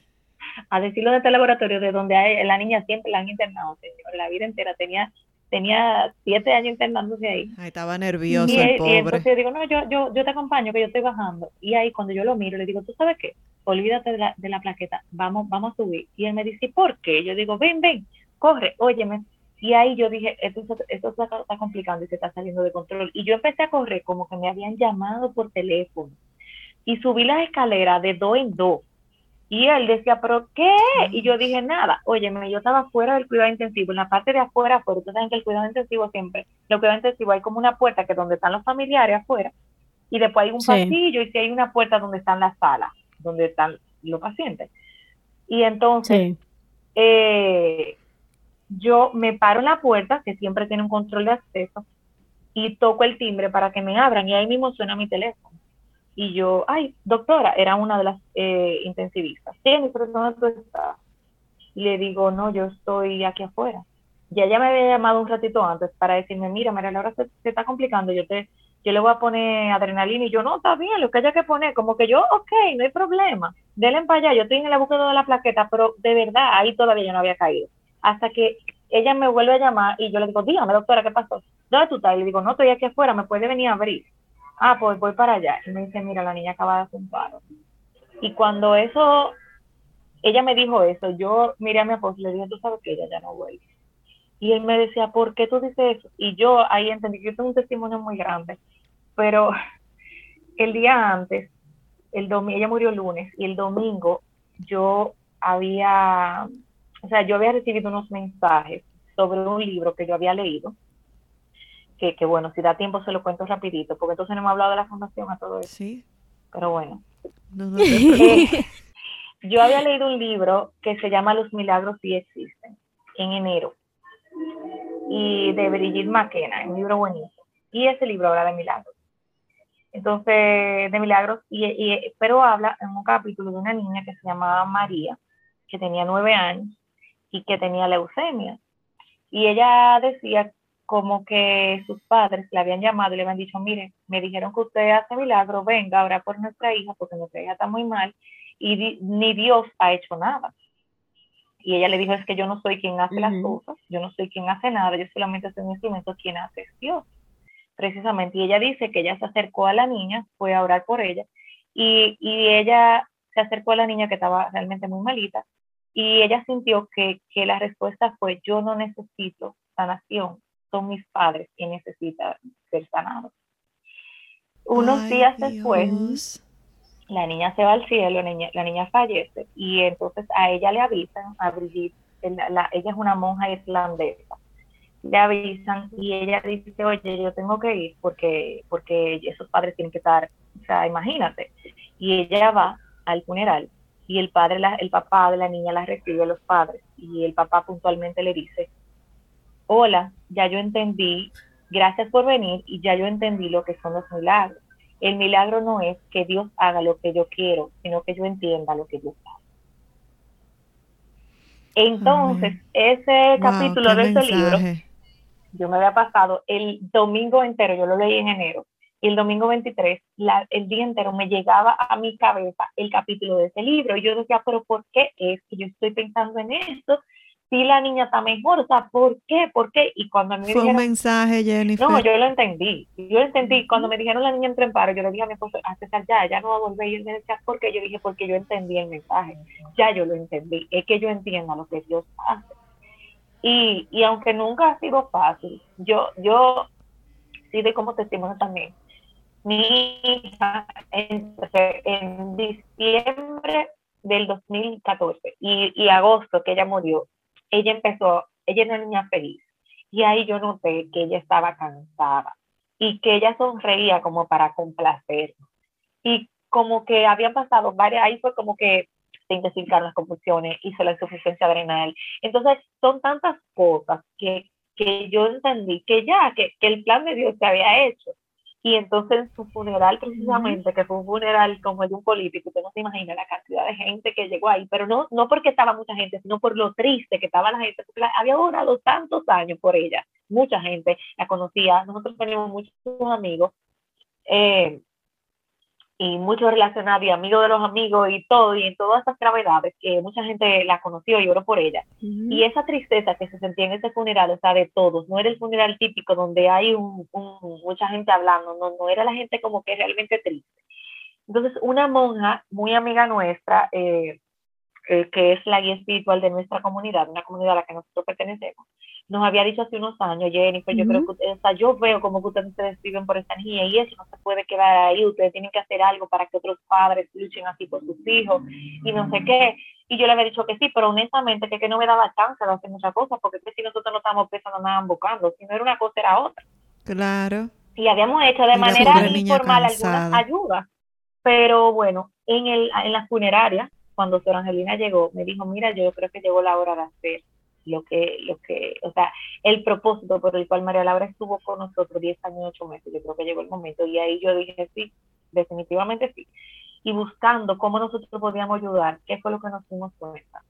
a decirlo de este laboratorio de donde hay, la niña siempre la han internado, señor, la vida entera tenía tenía siete años internándose ahí. Ahí estaba nervioso el pobre. Y entonces yo digo, no, yo, yo, yo te acompaño, que yo estoy bajando. Y ahí cuando yo lo miro, le digo, ¿tú sabes qué? Olvídate de la, de la plaqueta, vamos, vamos a subir. Y él me dice, ¿por qué? Yo digo, ven, ven, corre, óyeme. Y ahí yo dije, esto, esto está complicando y se está saliendo de control. Y yo empecé a correr como que me habían llamado por teléfono. Y subí las escaleras de dos en dos. Y él decía, ¿pero qué? Y yo dije, nada. Óyeme, yo estaba fuera del cuidado intensivo, en la parte de afuera, porque ustedes saben que el cuidado intensivo siempre, el cuidado intensivo hay como una puerta que es donde están los familiares afuera, y después hay un pasillo, y si hay una puerta donde están las salas, donde están los pacientes. Y entonces, eh, yo me paro en la puerta, que siempre tiene un control de acceso, y toco el timbre para que me abran, y ahí mismo suena mi teléfono. Y yo, ay, doctora, era una de las eh, intensivistas. Persona tú estás. Le digo, no, yo estoy aquí afuera. Ya ella me había llamado un ratito antes para decirme, mira, María Laura se, se está complicando, yo te, yo le voy a poner adrenalina y yo, no, está bien, lo que haya que poner, como que yo, ok, no hay problema, denle para allá, yo estoy en la búsqueda de la plaqueta, pero de verdad, ahí todavía yo no había caído. Hasta que ella me vuelve a llamar y yo le digo, dígame, doctora, ¿qué pasó? ¿Dónde tú estás? Y le digo, no, estoy aquí afuera, me puede venir a abrir. Ah, pues voy para allá. Y me dice, mira, la niña acaba de hacer un paro. Y cuando eso, ella me dijo eso, yo miré a mi esposo y le dije, tú sabes que ella ya no vuelve. Y él me decía, ¿por qué tú dices eso? Y yo ahí entendí que yo tengo un testimonio muy grande, pero el día antes, el ella murió el lunes, y el domingo yo había, o sea, yo había recibido unos mensajes sobre un libro que yo había leído, que, bueno, si da tiempo se lo cuento rapidito, porque entonces no hemos hablado de la fundación a todo eso. Sí. Pero bueno. Eh, yo había leído un libro que se llama Los milagros sí existen, en enero, y de Brigitte McKenna, un libro buenísimo. Y ese libro habla de milagros. Entonces, de milagros, y, y, pero habla en un capítulo de una niña que se llamaba María, que tenía nueve años y que tenía leucemia. Y ella decía como que sus padres le habían llamado y le habían dicho, mire, me dijeron que usted hace milagro, venga, ahora por nuestra hija, porque nuestra hija está muy mal, y ni Dios ha hecho nada. Y ella le dijo, es que yo no soy quien hace las cosas, yo no soy quien hace nada, yo solamente soy un instrumento, quien hace es Dios. Precisamente, y ella dice que ella se acercó a la niña, fue a orar por ella, y, y ella se acercó a la niña que estaba realmente muy malita, y ella sintió que, que la respuesta fue, yo no necesito sanación, son mis padres que necesitan ser sanados. Unos días después, la niña se va al cielo, la niña, la niña fallece y entonces a ella le avisan, a Brigitte, ella es una monja irlandesa, le avisan y ella dice, oye, yo tengo que ir porque, porque esos padres tienen que estar, o sea, imagínate. Y ella va al funeral y el padre, el papá de la niña la recibe a los padres y el papá puntualmente le dice, hola, ya yo entendí, gracias por venir y ya yo entendí lo que son los milagros. El milagro no es que Dios haga lo que yo quiero, sino que yo entienda lo que Dios hace. Entonces, ese capítulo de ese libro, yo me había pasado el domingo entero, yo lo leí en enero, y el domingo 23, el día entero me llegaba a mi cabeza el capítulo de ese libro. Y yo decía, pero ¿por qué es que yo estoy pensando en esto? Si la niña está mejor, o sea, ¿por qué? ¿Por qué? Y cuando me Fue un mensaje, Jennifer. No, yo lo entendí, yo lo entendí, cuando me dijeron la niña entró en paro, yo le dije a mi esposo, a César, ya, ya no va a volver, y él me decía, ¿por qué? Yo dije, porque yo entendí el mensaje, ya yo lo entendí, es que yo entiendo lo que Dios hace. Y, y aunque nunca ha sido fácil, yo, yo sí de como testimonio también, mi hija en, en diciembre del 2014 y, y agosto que ella murió, ella empezó, ella era una niña feliz. Y ahí yo noté que ella estaba cansada y que ella sonreía como para complacer. Y como que habían pasado varias, ahí fue como que se intensificaron las convulsiones, hizo la insuficiencia adrenal. Entonces, son tantas cosas que, que yo entendí que ya, que, que el plan de Dios se había hecho. Y entonces en su funeral precisamente, que fue un funeral como el de un político, usted no se imagina la cantidad de gente que llegó ahí, pero no, no porque estaba mucha gente, sino por lo triste que estaba la gente, porque había orado tantos años por ella, mucha gente la conocía, nosotros tenemos muchos amigos, eh, y mucho relacionado y amigo de los amigos y todo, y en todas estas gravedades, que mucha gente la conoció y oró por ella. Y esa tristeza que se sentía en ese funeral, o sea, de todos, no era el funeral típico donde hay un, mucha gente hablando, no, no era la gente como que realmente triste. Entonces, una monja muy amiga nuestra, eh, eh, que es la guía espiritual de nuestra comunidad, una comunidad a la que nosotros pertenecemos, nos había dicho hace unos años, Jennifer, yo creo que, o sea, yo veo como que ustedes se describen por esta niña y eso no se puede quedar ahí, ustedes tienen que hacer algo para que otros padres luchen así por sus hijos y no sé qué. Y yo le había dicho que sí, pero honestamente que, que no me daba chance de hacer muchas cosas, porque si nosotros no estábamos pensando nada buscando, si no era una cosa era otra. Claro. Y habíamos hecho de manera informal algunas ayudas, pero bueno, en, el, en la funeraria, cuando Sor Angelina llegó, me dijo, mira, yo creo que llegó la hora de hacer lo que, lo que, o sea, el propósito por el cual María Laura estuvo con nosotros 10 años y 8 meses, yo creo que llegó el momento. Y ahí yo dije, sí, definitivamente sí. Y buscando cómo nosotros podíamos ayudar, ¿qué fue lo que nos dimos cuenta?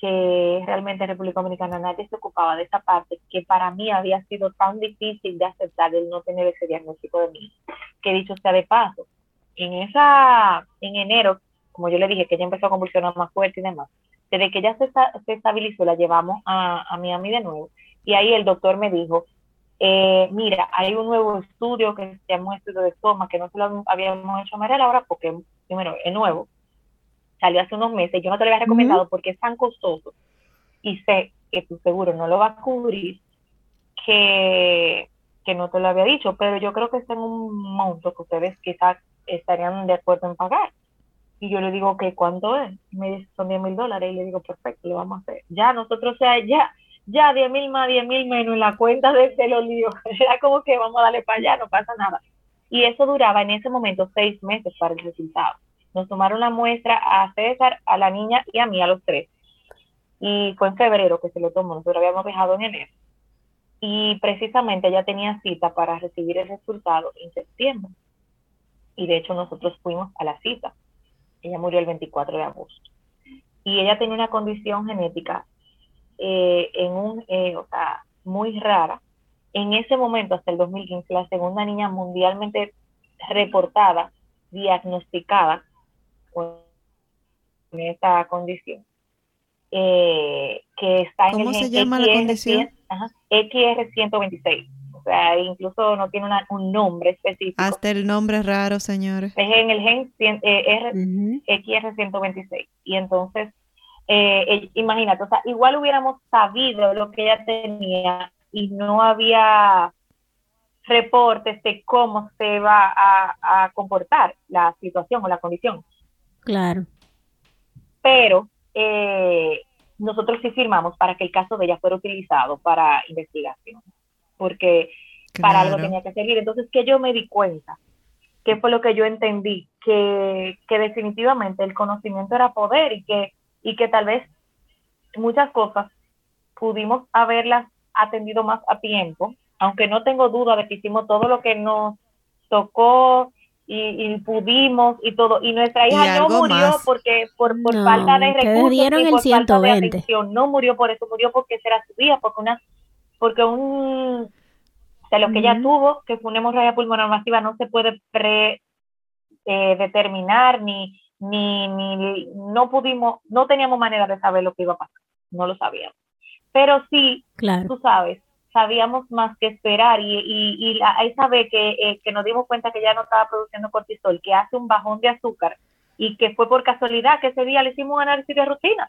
Que realmente en República Dominicana nadie se ocupaba de esa parte que para mí había sido tan difícil de aceptar el no tener ese diagnóstico de mí. Que dicho sea de paso, en esa, en enero, como yo le dije, que ella empezó a convulsionar más fuerte y demás, desde que ya se, se estabilizó, la llevamos a, a Miami de nuevo. Y ahí el doctor me dijo, eh, mira, hay un nuevo estudio que se llama un estudio de estoma, que no se lo habíamos hecho a María Laura porque, primero, es nuevo, salió hace unos meses, yo no te lo había recomendado porque es tan costoso y sé que tu seguro no lo va a cubrir, que, que no te lo había dicho, pero yo creo que está en un monto que ustedes quizás estarían de acuerdo en pagar. Y yo le digo, que ¿cuánto es? me dice, son 10 mil dólares. Y le digo, perfecto, lo vamos a hacer. Ya, nosotros, o sea, ya, ya 10 mil más, 10 mil menos en la cuenta de los líos. Era como que vamos a darle para allá, no pasa nada. Y eso duraba en ese momento seis meses para el resultado. Nos tomaron la muestra a César, a la niña y a mí, a los tres. Y fue en febrero que se lo tomó, nosotros habíamos dejado en enero. Y precisamente ella tenía cita para recibir el resultado en septiembre. Y de hecho nosotros fuimos a la cita ella murió el 24 de agosto. Y ella tenía una condición genética eh, en un, eh, o sea, muy rara. En ese momento, hasta el 2015, la segunda niña mundialmente reportada, diagnosticada con esta condición. Eh, que está en ¿Cómo se llama la condición? XR126 o sea, incluso no tiene un nombre específico. Hasta el nombre es raro, señores. Es en el gen eh, XR126. Y entonces, eh, imagínate, o sea, igual hubiéramos sabido lo que ella tenía y no había reportes de cómo se va a, comportar la situación o la condición. Claro. Pero eh, nosotros sí firmamos para que el caso de ella fuera utilizado para investigación porque para algo tenía que servir. Entonces, que yo me di cuenta, que fue lo que yo entendí, que, que definitivamente el conocimiento era poder y que, y que tal vez muchas cosas pudimos haberlas atendido más a tiempo, aunque no tengo duda de que hicimos todo lo que nos tocó y, pudimos y todo. Y nuestra hija no murió porque por, por falta de recursos y por falta de atención. No murió por eso, murió porque será su hija, porque una porque un de lo que ella tuvo, que fue una hemorragia pulmonar masiva, no se puede pre eh, determinar ni, ni, ni no pudimos, no teníamos manera de saber lo que iba a pasar, no lo sabíamos. Pero sí, tú sabes, sabíamos más que esperar y, y, y esa vez que, eh, que nos dimos cuenta que ya no estaba produciendo cortisol, que hace un bajón de azúcar y que fue por casualidad que ese día le hicimos un análisis de rutina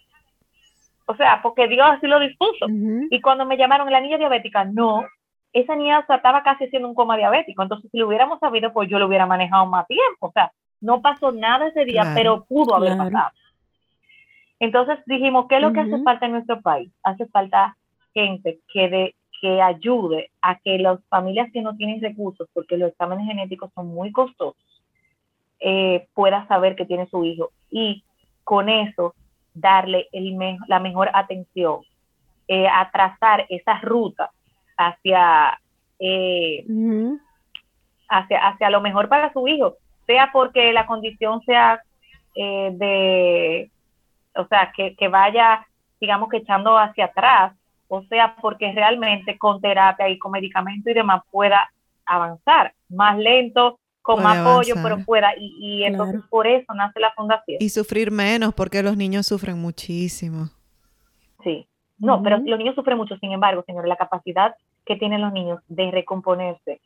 o sea, porque Dios así lo dispuso. Y cuando me llamaron la niña diabética, no, esa niña estaba casi haciendo un coma diabético. Entonces, si lo hubiéramos sabido, pues yo lo hubiera manejado más tiempo. O sea, no pasó nada ese día, pero pudo haber pasado. Entonces dijimos, ¿qué es lo que hace falta en nuestro país? Hace falta gente que, de, que ayude a que las familias que no tienen recursos, porque los exámenes genéticos son muy costosos, eh, pueda saber que tiene su hijo. Y con eso darle el la mejor atención, eh, a trazar esa ruta hacia, eh, hacia, hacia lo mejor para su hijo, sea porque la condición sea eh, de, o sea, que, que vaya, digamos que echando hacia atrás, o sea, porque realmente con terapia y con medicamento y demás pueda avanzar más lento, con más apoyo, pero pueda. Y, y entonces por eso nace la fundación. Y sufrir menos, porque los niños sufren muchísimo. Sí. No, pero los niños sufren mucho, sin embargo, señor, la capacidad que tienen los niños de recomponerse.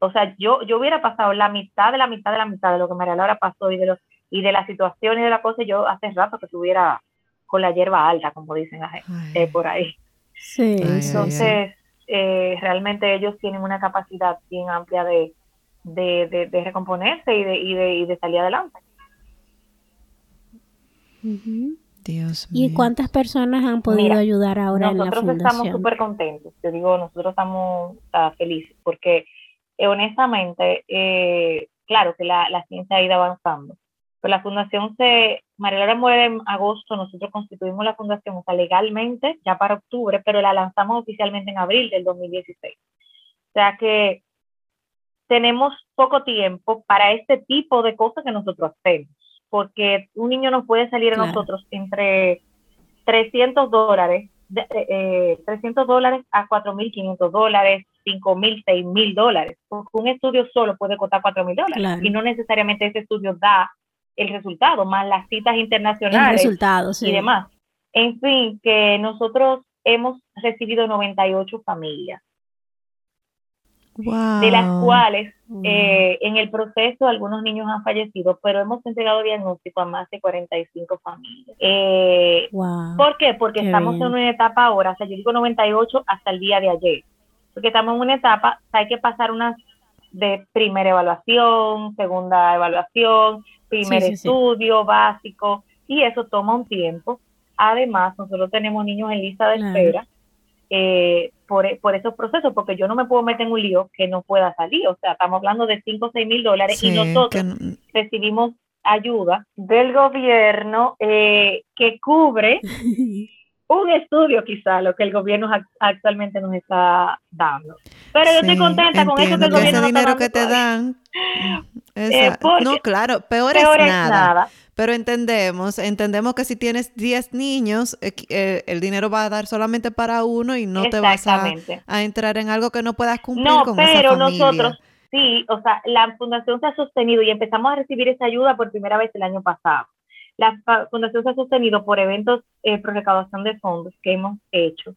O sea, yo, yo hubiera pasado la mitad de la mitad de la mitad de lo que María Laura pasó y de los y de la situación y de la cosa, yo hace rato que estuviera con la hierba alta, como dicen la gente, eh, por ahí. Sí. Entonces, eh, realmente ellos tienen una capacidad bien amplia de, de, de, recomponerse y de, y, de, y de salir adelante. Dios ¿Y cuántas personas han podido ayudar ahora en la fundación? Nosotros estamos súper contentos. Yo digo, nosotros estamos felices porque eh, honestamente, eh, claro que la, la, ciencia ha ido avanzando. Pero la fundación se, María Laura muere en agosto, nosotros constituimos la fundación, o sea, legalmente, ya para octubre, pero la lanzamos oficialmente en abril del 2016. O sea que tenemos poco tiempo para este tipo de cosas que nosotros hacemos, porque un niño no puede salir a nosotros entre 300 dólares, eh, 300 dólares a 4.500 dólares, 5.000, 6.000 dólares, porque un estudio solo puede costar 4.000 dólares y no necesariamente ese estudio da el resultado, más las citas internacionales y demás. En fin, que nosotros hemos recibido 98 familias de las cuales eh, en el proceso algunos niños han fallecido, pero hemos entregado diagnóstico a más de 45 familias. Eh, ¿Por qué? Porque estamos en una etapa ahora, o sea, yo digo 98 hasta el día de ayer, porque estamos en una etapa, hay que pasar una de primera evaluación, segunda evaluación, primer estudio básico, y eso toma un tiempo. Además, nosotros tenemos niños en lista de espera eh, por, por, esos procesos, porque yo no me puedo meter en un lío que no pueda salir. O sea, estamos hablando de 5 o 6 mil dólares y nosotros recibimos ayuda del gobierno eh, que cubre un estudio quizá lo que el gobierno actualmente nos está dando. Pero yo estoy contenta con eso que el gobierno ese dinero que te dan. Eh, no, claro, peor, es, nada. Pero entendemos, entendemos que si tienes 10 niños, eh, eh, el dinero va a dar solamente para uno y no te vas a, entrar en algo que no puedas cumplir no, con pero nosotros sí, o sea, la fundación se ha sostenido y empezamos a recibir esa ayuda por primera vez el año pasado. La fundación se ha sostenido por eventos eh, por recaudación de fondos que hemos hecho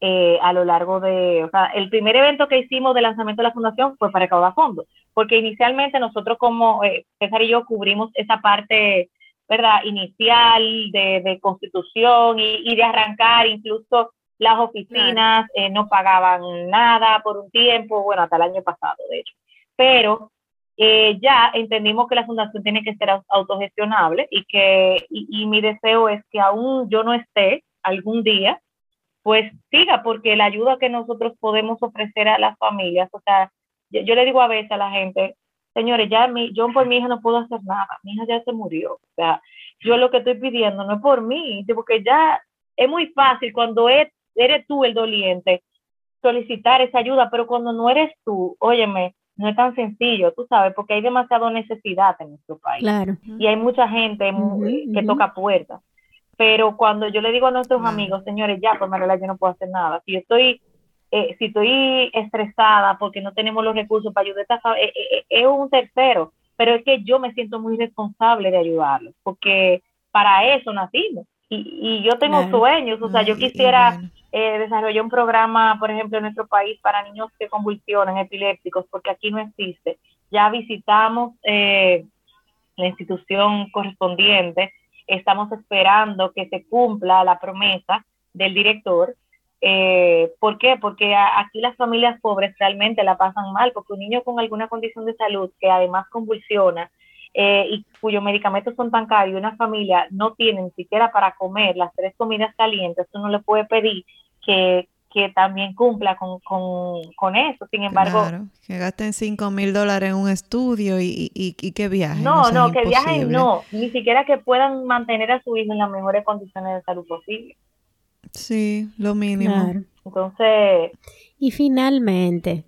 eh, a lo largo de, o sea, el primer evento que hicimos de lanzamiento de la fundación fue para recaudar fondos, porque inicialmente nosotros como César y yo cubrimos esa parte ¿verdad? Inicial de, constitución y, de arrancar, incluso las oficinas eh, no pagaban nada por un tiempo, bueno, hasta el año pasado, de hecho. Pero eh, ya entendimos que la fundación tiene que ser autogestionable y que, y, mi deseo es que aún yo no esté algún día, pues siga, porque la ayuda que nosotros podemos ofrecer a las familias, o sea, yo le digo a veces a la gente, señores, ya mi, yo por mi hija no puedo hacer nada, mi hija ya se murió. O sea, yo lo que estoy pidiendo no es por mí, porque ya es muy fácil cuando eres, tú el doliente solicitar esa ayuda, pero cuando no eres tú, óyeme, no es tan sencillo, tú sabes, porque hay demasiada necesidad en nuestro país. Claro. Y hay mucha gente que toca puertas. Pero cuando yo le digo a nuestros amigos, señores, ya, pues Manuela, yo no puedo hacer nada. Si yo estoy eh, si estoy estresada porque no tenemos los recursos para ayudar, a eh, eh, es un tercero, pero es que yo me siento muy responsable de ayudarlos, porque para eso nacimos. Y, y yo tengo sueños, o sea, yo quisiera desarrollar un programa, por ejemplo, en nuestro país para niños que convulsionan, epilépticos, porque aquí no existe. Ya visitamos la institución correspondiente, estamos esperando que se cumpla la promesa del director eh, ¿Por qué? Porque aquí las familias pobres realmente la pasan mal, porque un niño con alguna condición de salud que además convulsiona eh, y cuyos medicamentos son tan caros y una familia no tiene ni siquiera para comer las tres comidas calientes, uno le puede pedir que, que también cumpla con, con, eso. Sin embargo, que gasten 5 mil dólares en un estudio y, y, y que viajen. No, no, que viajen no, ni siquiera que puedan mantener a su hijo en las mejores condiciones de salud posible. Sí, lo mínimo. Entonces. Y finalmente.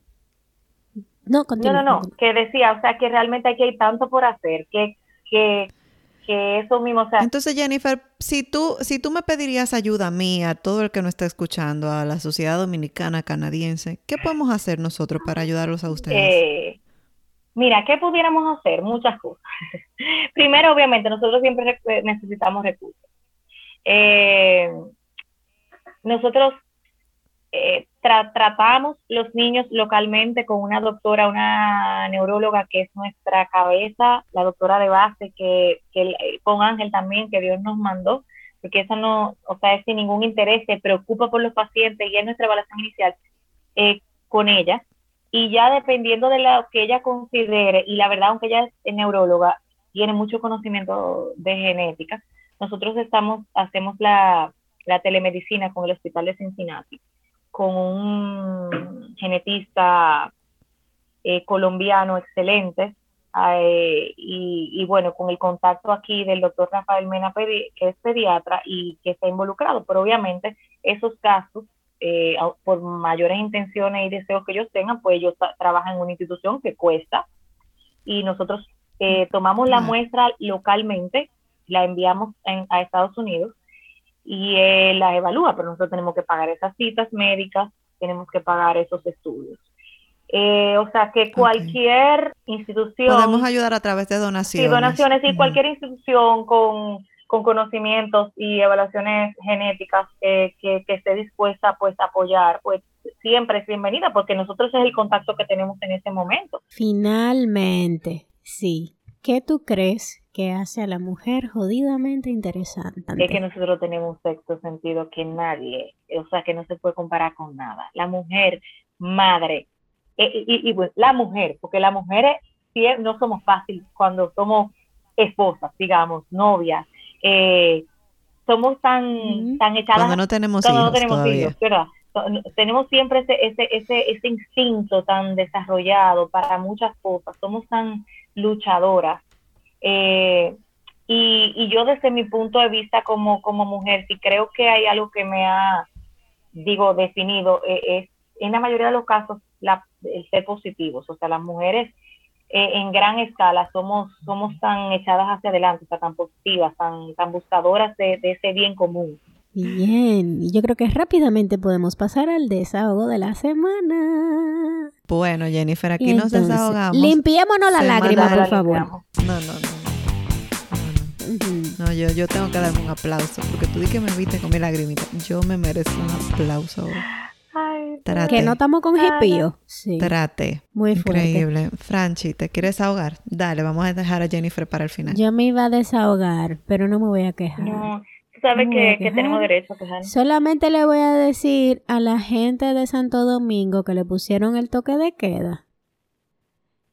No, continúa, no, no, no, que decía, o sea, que realmente aquí hay tanto por hacer, que, que, que eso mismo, o sea. Entonces, Jennifer, si tú, si tú me pedirías ayuda a mí, a todo el que nos está escuchando, a la sociedad dominicana, canadiense, ¿qué podemos hacer nosotros para ayudarlos a ustedes? Eh, mira, ¿qué pudiéramos hacer? Muchas cosas. Primero, obviamente, nosotros siempre necesitamos recursos. Eh, nosotros eh, tratamos los niños localmente con una doctora, una neuróloga que es nuestra cabeza, la doctora de base, que, que con Ángel también, que Dios nos mandó. porque esa no, o sea, es sin ningún interés, se preocupa por los pacientes y es nuestra evaluación inicial eh, con ella. Y ya dependiendo de lo que ella considere, y la verdad, aunque ella es neuróloga, tiene mucho conocimiento de genética, nosotros estamos, hacemos la, la telemedicina con el Hospital de Cincinnati, con un genetista eh, colombiano excelente, eh, y, bueno, con el contacto aquí del doctor Rafael Mena, que es pediatra y que está involucrado, pero obviamente esos casos, eh, por mayores intenciones y deseos que ellos tengan, pues ellos trabajan en una institución que cuesta. Y nosotros tomamos la muestra localmente, la enviamos a Estados Unidos y él la evalúa, pero nosotros tenemos que pagar esas citas médicas, tenemos que pagar esos estudios. Eh, o sea, que cualquier institución... Podemos ayudar a través de donaciones. Sí, donaciones, y cualquier institución con, conocimientos y evaluaciones genéticas que, que, esté dispuesta pues a apoyar, pues siempre es bienvenida porque nosotros es el contacto que tenemos en ese momento. Finalmente, sí. ¿Qué tú crees que hace a la mujer jodidamente interesante. Es que nosotros tenemos un sexto sentido que nadie, o sea, que no se puede comparar con nada. La mujer, madre, eh, y, pues, la mujer, porque las mujeres no somos fáciles cuando somos esposas, digamos, novias, eh, somos tan, tan echadas. Cuando no tenemos hijos. No tenemos hijos, ¿verdad? Tenemos siempre ese, ese, ese, ese instinto tan desarrollado para muchas cosas, somos tan luchadoras eh, y, yo desde mi punto de vista como, mujer, si creo que hay algo que me ha, digo, definido, eh, es en la mayoría de los casos la, el ser positivos. O sea, las mujeres eh, en gran escala somos, somos tan echadas hacia adelante, tan positivas, tan, tan buscadoras de, ese bien común. Bien, y yo creo que rápidamente podemos pasar al desahogo de la semana. Bueno, Jennifer, aquí nos desahogamos. Limpiémonos la lágrima, por favor. No, no, no. No, yo, yo tengo que darme un aplauso porque tú di que me viste con mi lagrimita. Yo me merezco un aplauso. Ay, Que no estamos con hipío. Sí. Trate. Muy fuerte. Increíble. Franchi, ¿te quieres ahogar? Dale, vamos a dejar a Jennifer para el final. Yo me iba a desahogar, pero no me voy a quejar. No, sabes que, que, tenemos derecho a quejar. Solamente le voy a decir a la gente de Santo Domingo que le pusieron el toque de queda.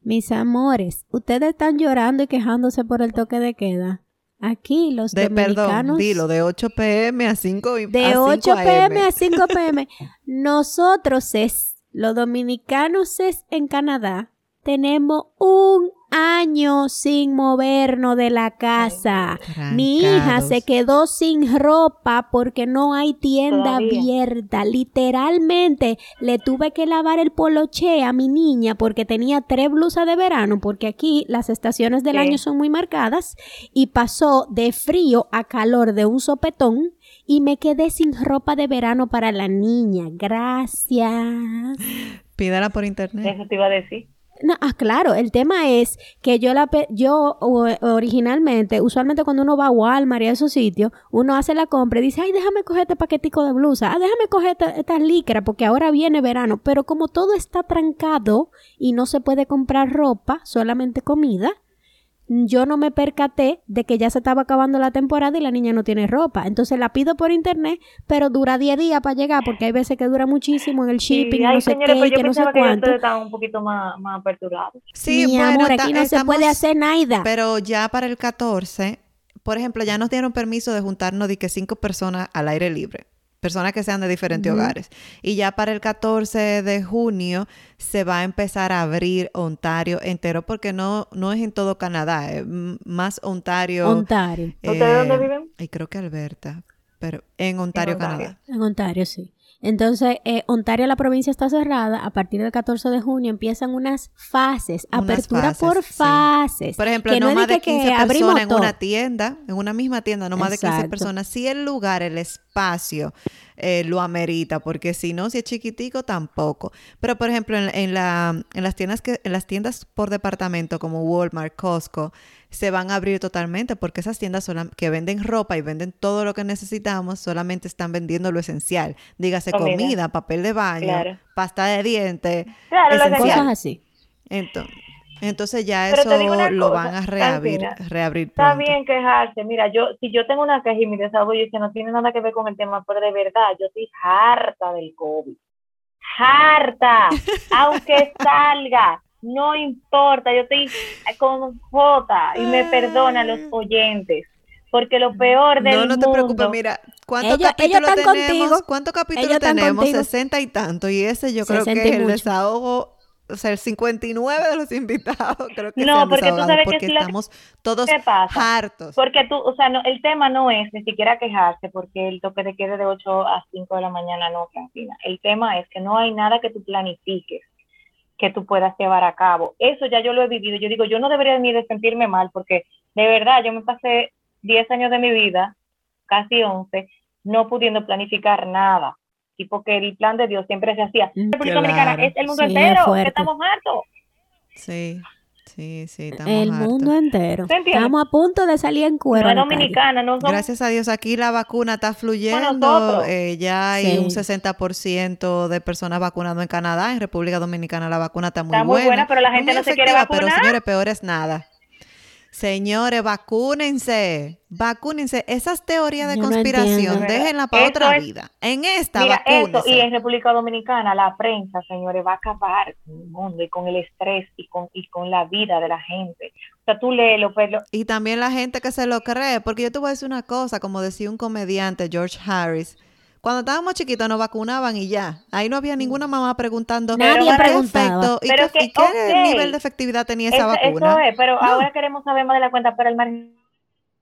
Mis amores, ustedes están llorando y quejándose por el toque de queda. Aquí los de, dominicanos... Perdón, dilo, de 8 pm a 5 De 8 pm a 5 pm. Nosotros es, los dominicanos es en Canadá, tenemos un año sin movernos de la casa. Mi hija se quedó sin ropa porque no hay tienda abierta. Literalmente le tuve que lavar el poloche a mi niña porque tenía tres blusas de verano porque aquí las estaciones del año son muy marcadas y pasó de frío a calor de un sopetón y me quedé sin ropa de verano para la niña. Gracias. Pídala por internet. Eso te iba a decir. Ah, claro, el tema es que yo la yo originalmente, usualmente cuando uno va a Walmart y a esos sitios, uno hace la compra y dice, ay, déjame coger este paquetico de blusa, ah, déjame coger esta, esta licra porque ahora viene verano, pero como todo está trancado y no se puede comprar ropa, solamente comida, yo no me percaté de que ya se estaba acabando la temporada y la niña no tiene ropa. Entonces la pido por internet, pero dura 10 días para llegar porque hay veces que dura muchísimo en el shipping, no sé qué, pues que no sé cuánto. un poquito más, más aperturado. Sí, Mi amor, aquí no se puede hacer nada. Pero ya para el 14, por ejemplo, ya nos dieron permiso de juntarnos de que cinco personas al aire libre personas que sean de diferentes hogares. Y ya para el 14 de junio se va a empezar a abrir Ontario entero porque no, no es en todo Canadá, es más Ontario. Ontario. Eh, ¿Ustedes dónde viven? Y creo que Alberta, pero en Ontario, Canadá. En Ontario, sí. Entonces, eh, Ontario, la provincia está cerrada. A partir del 14 de junio empiezan unas fases, apertura por fases. Por ejemplo, no, más de 15 personas en una tienda, en una misma tienda, no más de 15 personas. Si el lugar, el espacio eh, lo amerita, porque si no, si es chiquitico, tampoco. Pero, por ejemplo, en, la, en, las tiendas que, en las tiendas por departamento como Walmart, Costco, se van a abrir totalmente porque esas tiendas que venden ropa y venden todo lo que necesitamos solamente están vendiendo lo esencial. Dígase comida, papel de baño, pasta de dientes, cosas así. Entonces, Entonces ya eso lo van a reabrir, reabrir Está bien quejarse. Mira, yo si yo tengo una queja y mi desahogo y que no tiene nada que ver con el tema, pero de verdad, yo estoy harta del COVID. Harta. Aunque salga, no importa. Yo estoy con J y me perdonan los oyentes. Porque lo peor del No, no te preocupes, mira, ¿cuántos capítulos tenemos? ¿Cuántos capítulos tenemos? 60 y tanto. Y ese yo creo que es el desahogo o sea, el 59 de los invitados creo que no, porque tú sabes porque que estamos todos hartos. Porque tú, o sea, no, el tema no es ni siquiera quejarse porque el toque de queda de 8 a 5 de la mañana no, Francina. El tema es que no hay nada que tú planifiques que tú puedas llevar a cabo. Eso ya yo lo he vivido. Yo digo, yo no debería ni de sentirme mal porque de verdad yo me pasé 10 años de mi vida, casi 11, no pudiendo planificar nada tipo que el plan de Dios siempre se hacía. Mm, República Dominicana es el mundo entero, que estamos hartos. Sí. Sí, sí, estamos El mundo entero. Estamos a punto de salir en cuero. No dominicana, no Gracias a Dios, aquí la vacuna está fluyendo. Eh, ya hay un 60% de personas vacunadas en Canadá. En República Dominicana la vacuna está muy buena. Está muy buena, pero la gente no se quiere vacunar. Pero señores, peor es nada. Señores, vacúnense, vacúnense. Esas teorías de conspiración, déjenla para otra vida. En esta, mira, Eso, y en República Dominicana, la prensa, señores, va a acabar con el mundo y con el estrés y con, y con la vida de la gente. O sea, tú léelo, pero... Pues, y también la gente que se lo cree, porque yo te voy a decir una cosa, como decía un comediante, George Harris, cuando estábamos chiquitos nos vacunaban y ya. Ahí no había ninguna mamá preguntando Nadie qué efecto y, qué, nivel de efectividad tenía esa vacuna. Eso es, pero ahora queremos saber más de la cuenta, pero el margen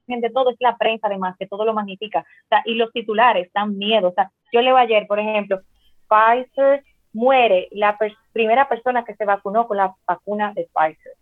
de todo es la prensa además, que todo lo magnifica. O sea, y los titulares dan miedo. O sea, yo leo ayer, por ejemplo, Pfizer muere la primera persona que se vacunó con la vacuna de Pfizer.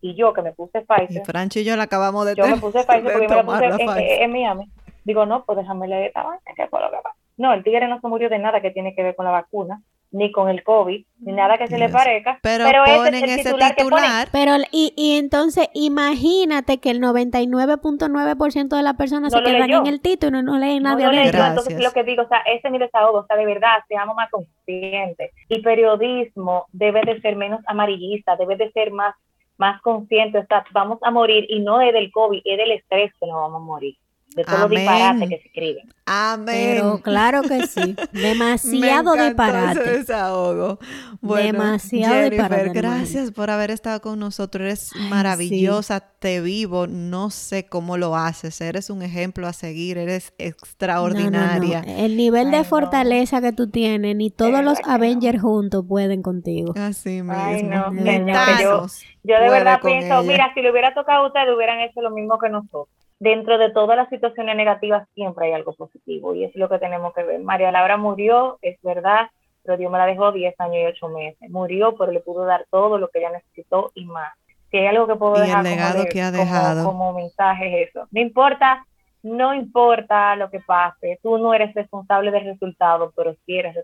Y yo que me puse Pfizer. Y Franchi y yo la acabamos de Yo me puse Pfizer porque me la puse en, Miami. Digo, no, pues déjame leer esta vaina, que fue lo que pasa. No, el tigre no se murió de nada que tiene que ver con la vacuna, ni con el COVID, ni nada que se le parezca. Pero, ponen ese titular. Pero, y, y entonces, imagínate que el 99.9% de las personas se quedan en el título y no, leen nada de eso. Entonces, lo que digo, o sea, ese es mi desahogo, o sea, de verdad, seamos más conscientes. El periodismo debe de ser menos amarillista, debe de ser más, más consciente, o sea, vamos a morir y no es del COVID, es del estrés que nos vamos a morir de todo disparate que se escriben. Amén. Pero claro que sí. Demasiado Me disparate. Ese desahogo. Demasiado Jennifer, Gracias por haber estado con nosotros. Eres maravillosa, te vivo. No sé cómo lo haces. Eres un ejemplo a seguir. Eres extraordinaria. El nivel de fortaleza que tú tienes, ni todos los Avengers juntos pueden contigo. Así mismo. yo, yo, de verdad pienso, mira, si le hubiera tocado a ustedes, hubieran hecho lo mismo que nosotros dentro de todas las situaciones negativas siempre hay algo positivo y es lo que tenemos que ver. María Laura murió, es verdad, pero Dios me la dejó 10 años y 8 meses. Murió, pero le pudo dar todo lo que ella necesitó y más. Si hay algo que puedo dejar como, mensaje es eso. No importa, no importa lo que pase, tú no eres responsable del resultado, pero sí eres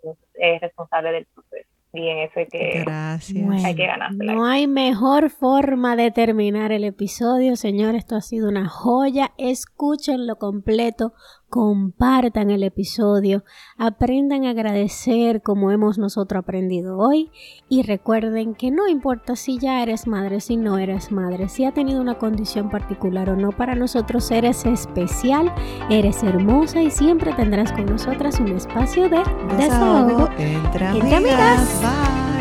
responsable del proceso. Bien, eso hay que, Gracias. hay que ganársela. No hay mejor forma de terminar el episodio, señor. Esto ha sido una joya. Escúchenlo completo compartan el episodio, aprendan a agradecer como hemos nosotros aprendido hoy y recuerden que no importa si ya eres madre, si no eres madre, si ha tenido una condición particular o no, para nosotros eres especial, eres hermosa y siempre tendrás con nosotras un espacio de desahogo, entre, amigas.